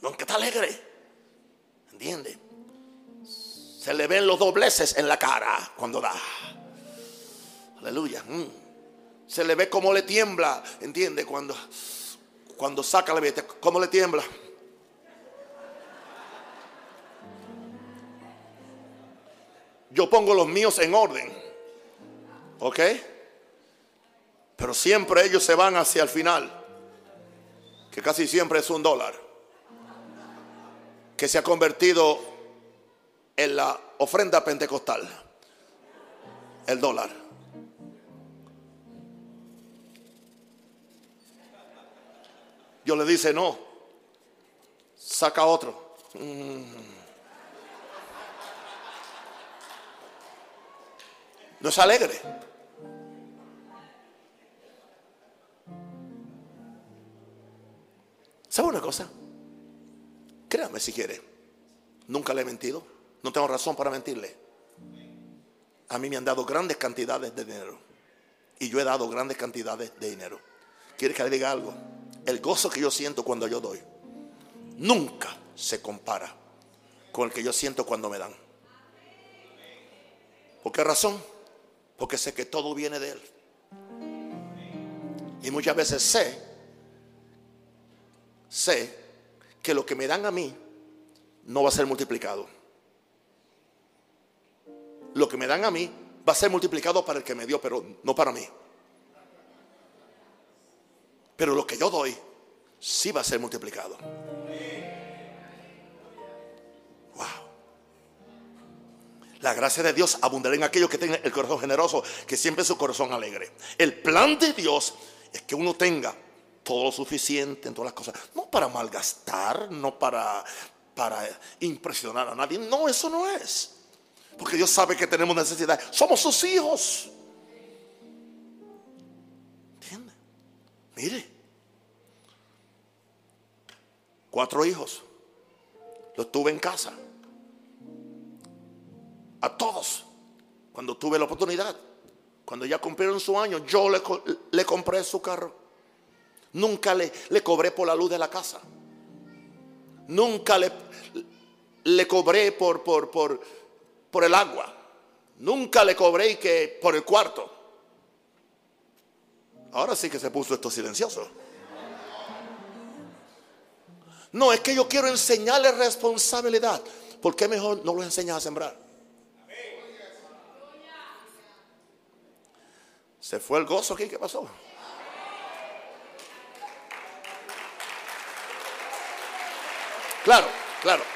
S1: Nunca está alegre. ¿Entiende? Se le ven los dobleces en la cara cuando da. Aleluya. Mm. Se le ve como le tiembla. ¿Entiende? Cuando, cuando saca la billete, cómo le tiembla. Yo pongo los míos en orden. ¿Ok? Pero siempre ellos se van hacia el final. Que casi siempre es un dólar. Que se ha convertido en la ofrenda pentecostal. El dólar. Yo le dice no. Saca otro. Mm. No es alegre. ¿Sabe una cosa? Créame si quiere. Nunca le he mentido. No tengo razón para mentirle. A mí me han dado grandes cantidades de dinero. Y yo he dado grandes cantidades de dinero. ¿Quiere que le diga algo? El gozo que yo siento cuando yo doy nunca se compara con el que yo siento cuando me dan. ¿Por qué razón? Porque sé que todo viene de Él. Y muchas veces sé, sé que lo que me dan a mí no va a ser multiplicado. Lo que me dan a mí va a ser multiplicado para el que me dio, pero no para mí. Pero lo que yo doy sí va a ser multiplicado. La gracia de Dios abundará en aquellos que tengan el corazón generoso, que siempre su corazón alegre. El plan de Dios es que uno tenga todo lo suficiente en todas las cosas. No para malgastar, no para, para impresionar a nadie. No, eso no es. Porque Dios sabe que tenemos necesidad. Somos sus hijos. ¿Entiende? Mire. Cuatro hijos. Los tuve en casa a todos cuando tuve la oportunidad. Cuando ya cumplieron su año, yo le, compré su carro. Nunca le, le, cobré por la luz de la casa. Nunca le, le cobré por, por, por, por el agua. Nunca le cobré que por el cuarto. Ahora sí que se puso esto silencioso. No, es que yo quiero enseñarle responsabilidad. ¿Por qué mejor no lo enseñas a sembrar? Se fue el gozo aquí, ¿qué pasó? Claro, claro.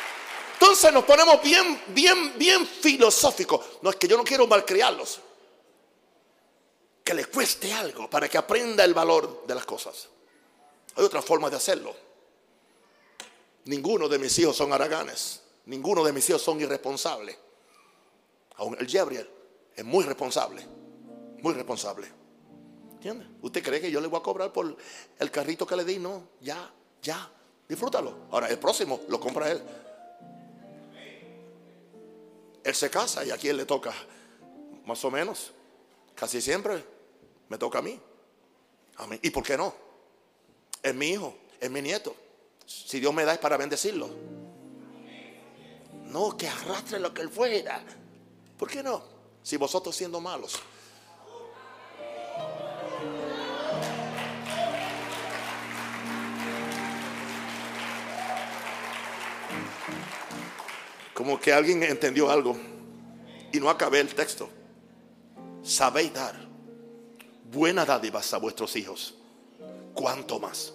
S1: Entonces nos ponemos bien, bien, bien filosóficos. No es que yo no quiero malcriarlos. Que les cueste algo para que aprenda el valor de las cosas. Hay otra forma de hacerlo. Ninguno de mis hijos son haraganes. Ninguno de mis hijos son irresponsables. Aún el Gabriel es muy responsable muy responsable. ¿Entiende? ¿Usted cree que yo le voy a cobrar por el carrito que le di? No, ya, ya, disfrútalo. Ahora, el próximo lo compra él. Él se casa y a quién le toca, más o menos. Casi siempre me toca a mí. A mí. ¿Y por qué no? Es mi hijo, es mi nieto. Si Dios me da es para bendecirlo. No, que arrastre lo que él fuera. ¿Por qué no? Si vosotros siendo malos Como que alguien entendió algo y no acabé el texto. Sabéis dar buenas dádivas a vuestros hijos. ¿Cuánto más?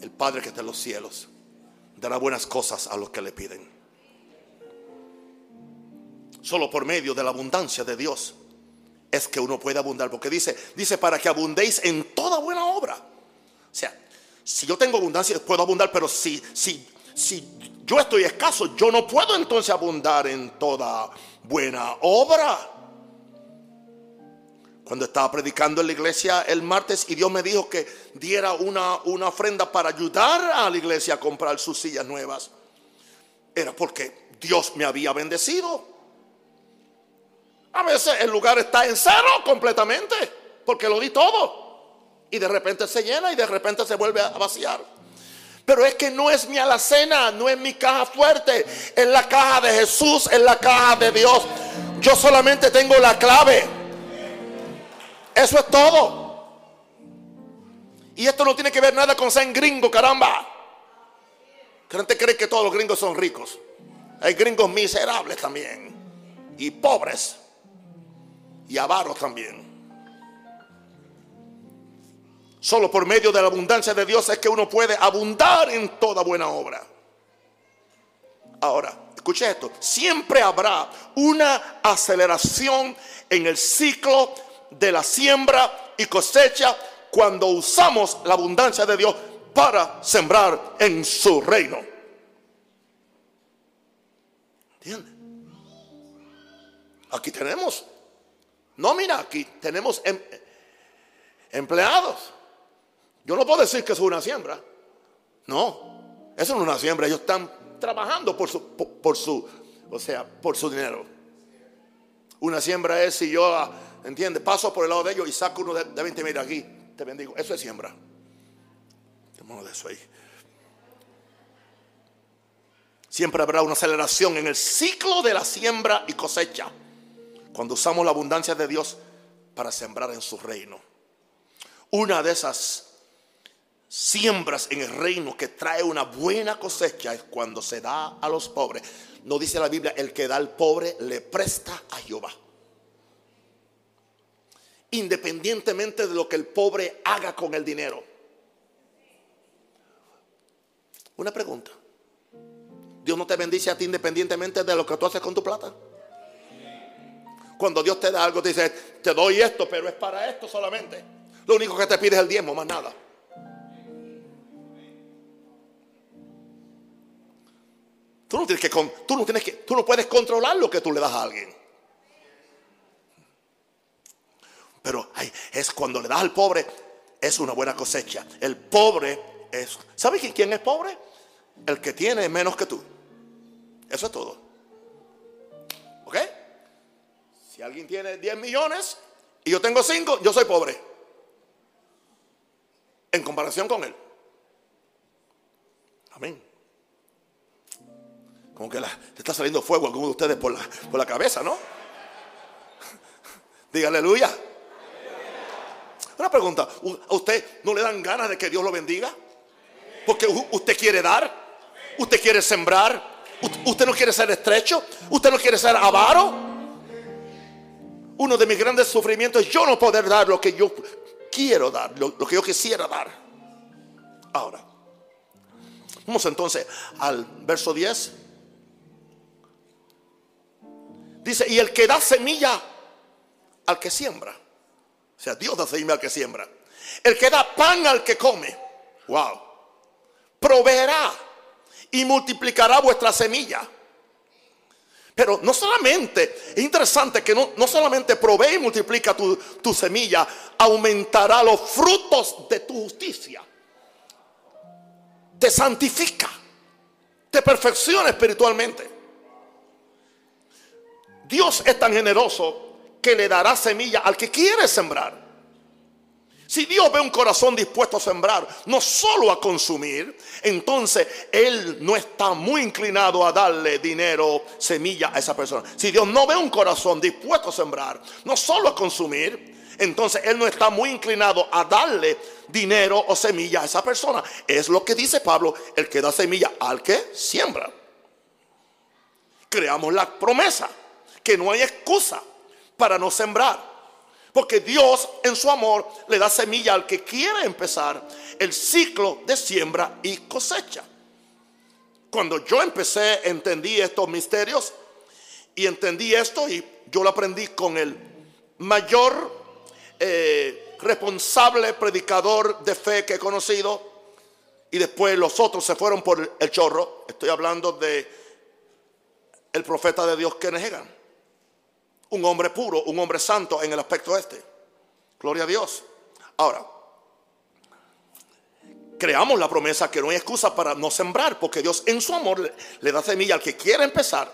S1: El Padre que está en los cielos dará buenas cosas a los que le piden. Solo por medio de la abundancia de Dios es que uno puede abundar. Porque dice, dice para que abundéis en toda buena obra. O sea, si yo tengo abundancia, puedo abundar, pero si, si, si yo estoy escaso, yo no puedo entonces abundar en toda buena obra. Cuando estaba predicando en la iglesia el martes y Dios me dijo que diera una, una ofrenda para ayudar a la iglesia a comprar sus sillas nuevas, era porque Dios me había bendecido. A veces el lugar está en cero completamente, porque lo di todo. Y de repente se llena y de repente se vuelve a vaciar. Pero es que no es mi alacena, no es mi caja fuerte, es la caja de Jesús, es la caja de Dios. Yo solamente tengo la clave. Eso es todo. Y esto no tiene que ver nada con ser gringo, caramba. Que no te cree que todos los gringos son ricos. Hay gringos miserables también. Y pobres. Y avaros también. Solo por medio de la abundancia de Dios es que uno puede abundar en toda buena obra. Ahora, escuche esto. Siempre habrá una aceleración en el ciclo de la siembra y cosecha cuando usamos la abundancia de Dios para sembrar en su reino. ¿Entiendes? Aquí tenemos, no mira, aquí tenemos em, empleados. Yo no puedo decir que es una siembra. No, eso no es una siembra. Ellos están trabajando por su, por, su, o sea, por su dinero. Una siembra es si yo, ah, entiende, paso por el lado de ellos y saco uno de, de 20 mil aquí, te bendigo. Eso es siembra. de eso ahí. Siempre habrá una aceleración en el ciclo de la siembra y cosecha cuando usamos la abundancia de Dios para sembrar en su reino. Una de esas siembras en el reino que trae una buena cosecha es cuando se da a los pobres. No dice la Biblia, el que da al pobre le presta a Jehová. Independientemente de lo que el pobre haga con el dinero. Una pregunta. Dios no te bendice a ti independientemente de lo que tú haces con tu plata. Cuando Dios te da algo, te dice, te doy esto, pero es para esto solamente. Lo único que te pide es el diezmo, más nada. Tú no tienes que, tú no puedes controlar lo que tú le das a alguien. Pero es cuando le das al pobre, es una buena cosecha. El pobre es, ¿sabes quién es pobre? El que tiene menos que tú. Eso es todo. ¿Ok? Si alguien tiene 10 millones y yo tengo 5, yo soy pobre. En comparación con él. Amén. Como que le está saliendo fuego a alguno de ustedes por la, por la cabeza, ¿no? Diga aleluya. Una pregunta, ¿a usted no le dan ganas de que Dios lo bendiga? Porque usted quiere dar, usted quiere sembrar, usted no quiere ser estrecho, usted no quiere ser avaro. Uno de mis grandes sufrimientos es yo no poder dar lo que yo quiero dar, lo que yo quisiera dar. Ahora, vamos entonces al verso 10. Dice, y el que da semilla al que siembra. O sea, Dios da semilla al que siembra. El que da pan al que come. Wow. Proveerá y multiplicará vuestra semilla. Pero no solamente, es interesante que no, no solamente provee y multiplica tu, tu semilla, aumentará los frutos de tu justicia. Te santifica, te perfecciona espiritualmente. Dios es tan generoso que le dará semilla al que quiere sembrar. Si Dios ve un corazón dispuesto a sembrar, no solo a consumir, entonces Él no está muy inclinado a darle dinero, semilla a esa persona. Si Dios no ve un corazón dispuesto a sembrar, no solo a consumir, entonces Él no está muy inclinado a darle dinero o semilla a esa persona. Es lo que dice Pablo, el que da semilla al que siembra. Creamos la promesa que no hay excusa para no sembrar. Porque Dios en su amor le da semilla al que quiere empezar el ciclo de siembra y cosecha. Cuando yo empecé, entendí estos misterios Y entendí esto y yo lo aprendí con el mayor eh, responsable predicador de fe que he conocido. Y después los otros se fueron por el chorro. Estoy hablando de el profeta de Dios que Hagan. Un hombre puro, un hombre santo en el aspecto este. Gloria a Dios. Ahora, creamos la promesa que no hay excusa para no sembrar, porque Dios en su amor le, da semilla al que quiere empezar.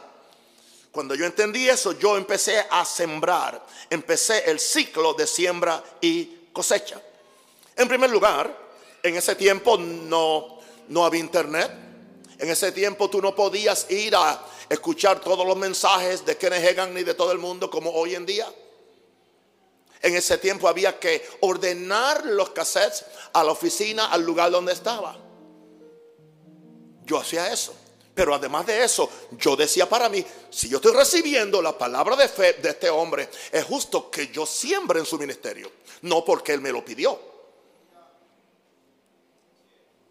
S1: Cuando yo entendí eso, yo empecé a sembrar, empecé el ciclo de siembra y cosecha. En primer lugar, en ese tiempo no, no había internet. En ese tiempo tú no podías ir a escuchar todos los mensajes de Kenneth Hagan ni de todo el mundo como hoy en día. En ese tiempo había que ordenar los cassettes a la oficina, al lugar donde estaba. Yo hacía eso. Pero además de eso, yo decía para mí, si yo estoy recibiendo la palabra de fe de este hombre, es justo que yo siembre en su ministerio. No porque él me lo pidió.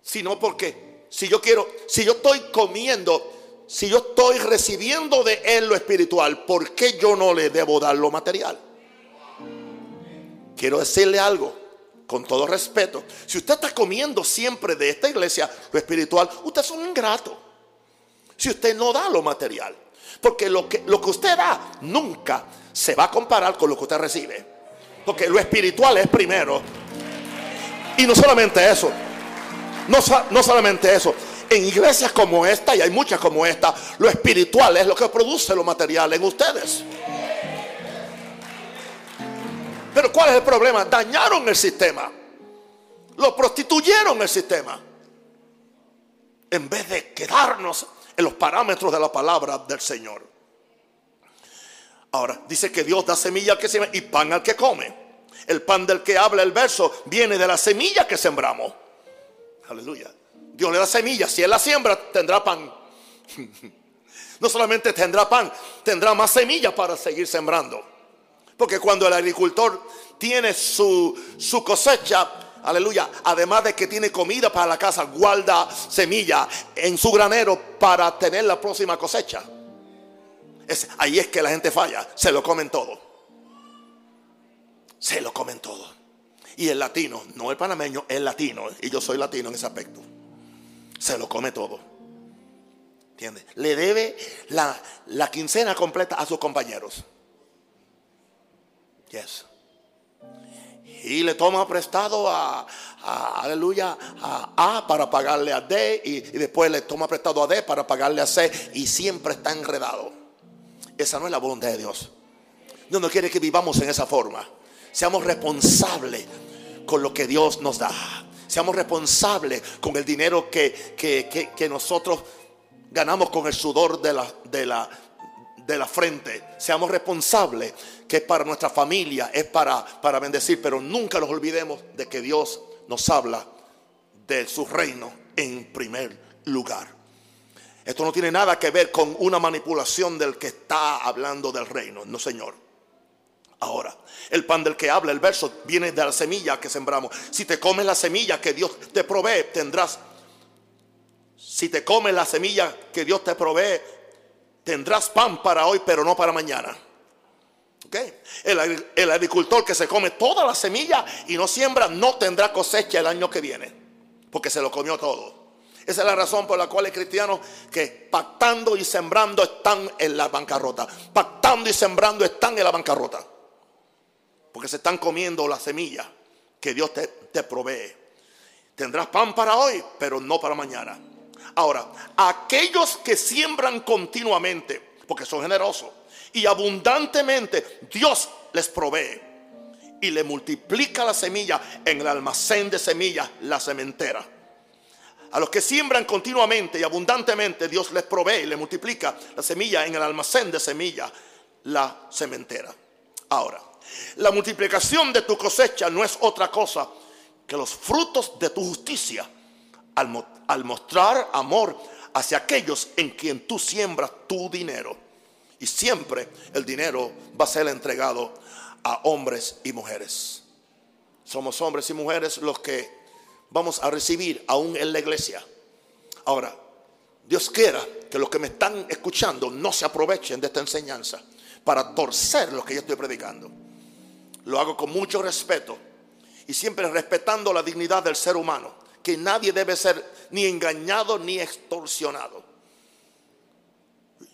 S1: Sino porque si yo quiero, si yo estoy comiendo, si yo estoy recibiendo de él lo espiritual, ¿por qué yo no le debo dar lo material? quiero decirle algo con todo respeto. Si usted está comiendo siempre de esta iglesia lo espiritual, usted es un ingrato. Si usted no da lo material. Porque lo que, lo que usted da nunca se va a comparar con lo que usted recibe. Porque lo espiritual es primero. Y no solamente eso. No, no solamente eso. En iglesias como esta, y hay muchas como esta, lo espiritual es lo que produce lo material en ustedes. Pero ¿cuál es el problema? Dañaron el sistema. Lo prostituyeron el sistema. En vez de quedarnos en los parámetros de la palabra del Señor. Ahora, dice que Dios da semilla al que siembra y pan al que come. El pan del que habla el verso viene de la semilla que sembramos. Aleluya. Dios le da semilla. Si Él la siembra, tendrá pan. No solamente tendrá pan, tendrá más semillas para seguir sembrando. Porque cuando el agricultor tiene su, cosecha, aleluya, además de que tiene comida para la casa, guarda semilla en su granero para tener la próxima cosecha. ahí es que la gente falla, se lo comen todo. Se lo comen todo. Y el latino, no el panameño, el latino, y yo soy latino en ese aspecto, se lo come todo. ¿Entiendes? Le debe la, la quincena completa a sus compañeros. Y le toma prestado a, aleluya, a A para pagarle a D y, después le toma prestado a D para pagarle a C y siempre está enredado. Esa no es la voluntad de Dios. Dios no quiere que vivamos en esa forma. Seamos responsables con lo que Dios nos da. Seamos responsables con el dinero que, que nosotros ganamos con el sudor de la, de la, de la frente. Seamos responsables, que es para nuestra familia, es para, para bendecir, pero nunca nos olvidemos de que Dios nos habla de su reino en primer lugar. Esto no tiene nada que ver con una manipulación del que está hablando del reino, no señor. Ahora, el pan del que habla el verso viene de la semilla que sembramos. Si te comes la semilla que Dios te provee, tendrás. Si te comes la semilla que Dios te provee, tendrás pan para hoy, pero no para mañana. Okay. El, agricultor que se come toda la semilla y no siembra, no tendrá cosecha el año que viene, porque se lo comió todo. Esa es la razón por la cual hay cristianos que pactando y sembrando están en la bancarrota. Pactando y sembrando están en la bancarrota. Porque se están comiendo la semilla que Dios te, provee. Tendrás pan para hoy, pero no para mañana. Ahora, aquellos que siembran continuamente, porque son generosos, y abundantemente Dios les provee y le multiplica la semilla en el almacén de semillas, la cementera. A los que siembran continuamente y abundantemente, Dios les provee y le multiplica la semilla en el almacén de semillas, la cementera. Ahora, la multiplicación de tu cosecha no es otra cosa que los frutos de tu justicia al, mostrar amor hacia aquellos en quien tú siembras tu dinero. Y siempre el dinero va a ser entregado a hombres y mujeres. Somos hombres y mujeres los que vamos a recibir aún en la iglesia. Ahora, Dios quiera que los que me están escuchando no se aprovechen de esta enseñanza para torcer lo que yo estoy predicando. Lo hago con mucho respeto y siempre respetando la dignidad del ser humano, que nadie debe ser ni engañado ni extorsionado.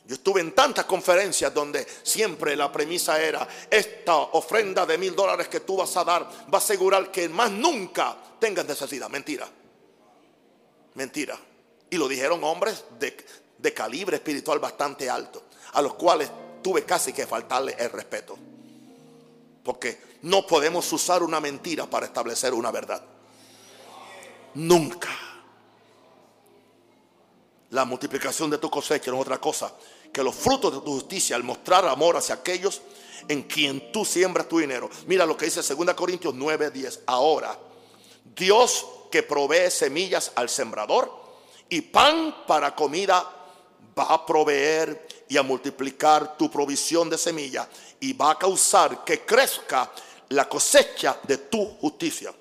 S1: Yo estuve en tantas conferencias donde siempre la premisa era, esta ofrenda de mil dólares que tú vas a dar va a asegurar que más nunca tengas necesidad. Mentira. Mentira. Y lo dijeron hombres de, de calibre espiritual bastante alto, a los cuales tuve casi que faltarle el respeto. Porque no podemos usar una mentira para establecer una verdad. Nunca. La multiplicación de tu cosecha no es otra cosa que los frutos de tu justicia al mostrar amor hacia aquellos en quien tú siembras tu dinero. Mira lo que dice 2 Corintios 9, 10. Ahora, Dios que provee semillas al sembrador y pan para comida, va a proveer y a multiplicar tu provisión de semilla y va a causar que crezca la cosecha de tu justicia.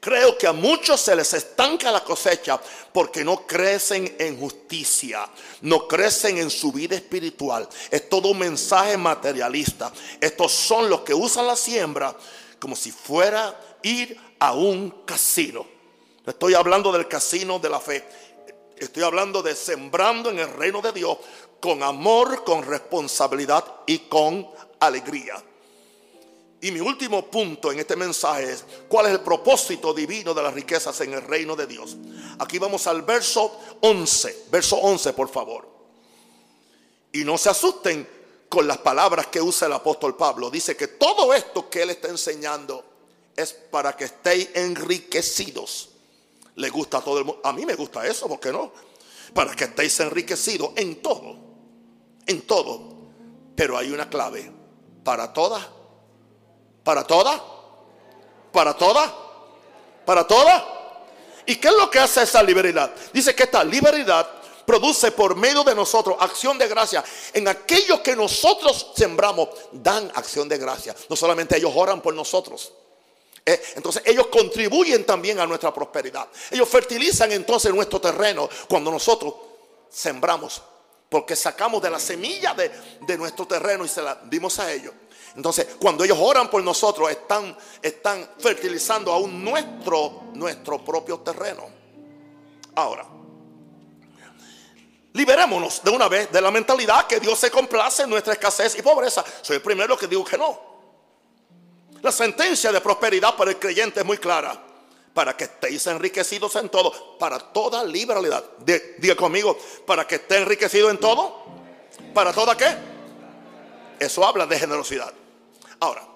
S1: Creo que a muchos se les estanca la cosecha porque no crecen en justicia, no crecen en su vida espiritual. Es todo un mensaje materialista. Estos son los que usan la siembra como si fuera ir a un casino. estoy hablando del casino de la fe. Estoy hablando de sembrando en el reino de Dios con amor, con responsabilidad y con alegría. Y mi último punto en este mensaje es cuál es el propósito divino de las riquezas en el reino de Dios. Aquí vamos al verso 11, verso 11 por favor. Y no se asusten con las palabras que usa el apóstol Pablo. Dice que todo esto que él está enseñando es para que estéis enriquecidos. Le gusta a todo el mundo. A mí me gusta eso, ¿por qué no? Para que estéis enriquecidos en todo. En todo. Pero hay una clave. Para todas ¿Para toda? ¿Para toda? ¿Para toda? ¿Y qué es lo que hace esa libertad? Dice que esta libertad produce por medio de nosotros acción de gracia. En aquellos que nosotros sembramos, dan acción de gracia. No solamente ellos oran por nosotros. Eh, entonces ellos contribuyen también a nuestra prosperidad. Ellos fertilizan entonces nuestro terreno cuando nosotros sembramos. Porque sacamos de la semilla de, de nuestro terreno y se la dimos a ellos. Entonces, cuando ellos oran por nosotros, están, están fertilizando aún nuestro, nuestro propio terreno. Ahora, liberémonos de una vez de la mentalidad que Dios se complace en nuestra escasez y pobreza. Soy el primero que digo que no. La sentencia de prosperidad para el creyente es muy clara. Para que estéis enriquecidos en todo, para toda liberalidad. diga conmigo, para que esté enriquecido en todo. ¿Para toda qué? Eso habla de generosidad. Ahora,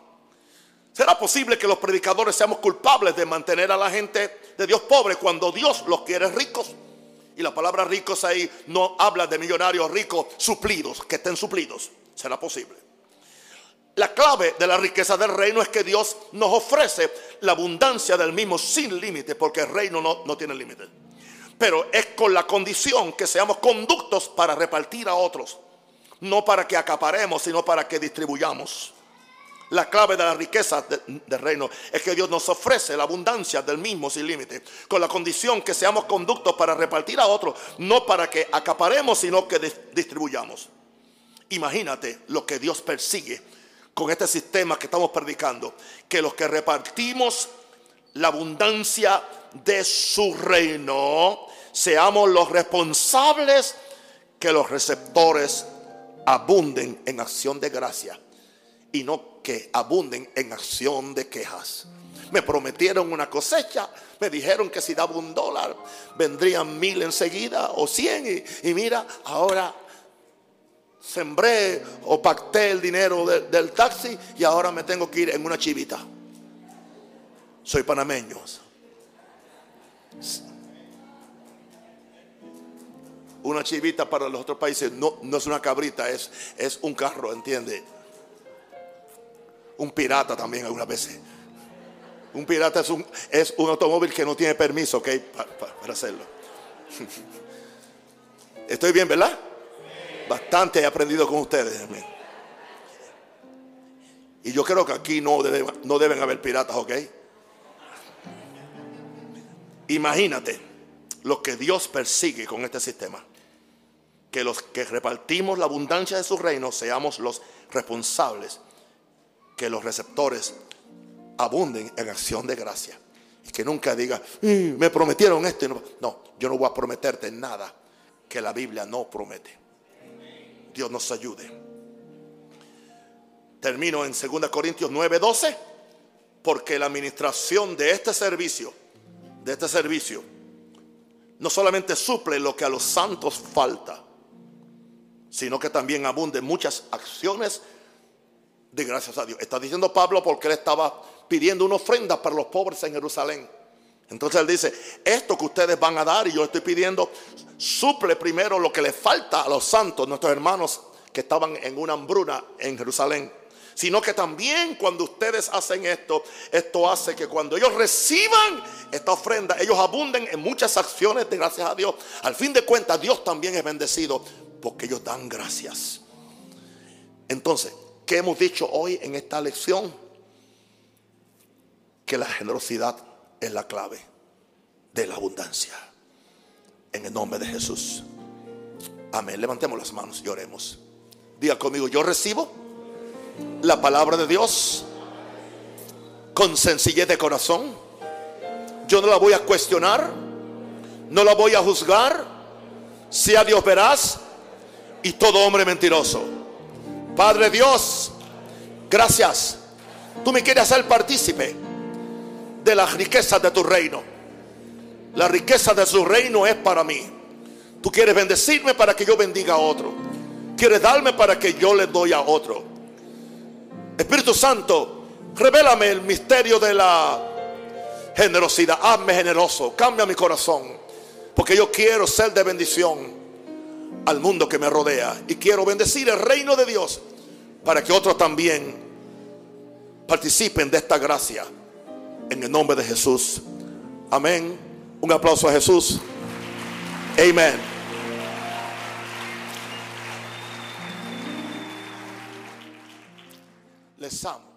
S1: ¿será posible que los predicadores seamos culpables de mantener a la gente de Dios pobre cuando Dios los quiere ricos? Y la palabra ricos ahí no habla de millonarios ricos suplidos, que estén suplidos. ¿Será posible? La clave de la riqueza del reino es que Dios nos ofrece la abundancia del mismo sin límite, porque el reino no, no tiene límite. Pero es con la condición que seamos conductos para repartir a otros no para que acaparemos, sino para que distribuyamos. La clave de la riqueza del reino es que Dios nos ofrece la abundancia del mismo sin límite, con la condición que seamos conductos para repartir a otros, no para que acaparemos, sino que distribuyamos. Imagínate lo que Dios persigue con este sistema que estamos predicando, que los que repartimos la abundancia de su reino, seamos los responsables que los receptores abunden en acción de gracia y no que abunden en acción de quejas. Me prometieron una cosecha, me dijeron que si daba un dólar vendrían mil enseguida o cien y, mira, ahora sembré o pacté el dinero del taxi y ahora me tengo que ir en una chivita. Soy panameño. Una chivita para los otros países no, no es una cabrita, es, es un carro, ¿entiende? Un pirata también algunas veces. Un pirata es un, es un automóvil que no tiene permiso, ¿ok? para hacerlo. Estoy bien, ¿verdad? Bastante he aprendido con ustedes. Y yo creo que aquí no no deben haber piratas, ¿ok? Imagínate lo que Dios persigue con este sistema. Que los que repartimos la abundancia de su reino seamos los responsables. Que los receptores abunden en acción de gracia. Y que nunca diga, "Mm, me prometieron esto. no". no, yo no voy a prometerte nada que la Biblia no promete. Dios nos ayude. Termino en 2 Corintios 9:12, porque la administración de este servicio, de este servicio, no solamente suple lo que a los santos falta, sino que también abunde muchas acciones de gracias a Dios. Está diciendo Pablo porque él estaba pidiendo una ofrenda para los pobres en Jerusalén. Entonces él dice, esto que ustedes van a dar y yo estoy pidiendo, suple primero lo que le falta a los santos, nuestros hermanos que estaban en una hambruna en Jerusalén. Sino que también cuando ustedes hacen esto, esto hace que cuando ellos reciban esta ofrenda, ellos abunden en muchas acciones de gracias a Dios. Al fin de cuentas, Dios también es bendecido porque ellos dan gracias. Entonces, ¿qué hemos dicho hoy en esta lección? Que la generosidad es la clave de la abundancia. En el nombre de Jesús. Amén. Levantemos las manos y oremos. Diga conmigo, yo recibo la palabra de Dios con sencillez de corazón. Yo no la voy a cuestionar, no la voy a juzgar. Sea Dios veraz y todo hombre mentiroso. Padre Dios, gracias. Tú me quieres hacer partícipe de las riquezas de tu reino. La riqueza de su reino es para mí. Tú quieres bendecirme para que yo bendiga a otro. Quieres darme para que yo le doy a otro. Espíritu Santo, revélame el misterio de la generosidad. Hazme generoso, cambia mi corazón. Porque yo quiero ser de bendición al mundo que me rodea. Y quiero bendecir el reino de Dios para que otros también participen de esta gracia. En el nombre de Jesús. Amén. Un aplauso a Jesús. Amén. Les amo.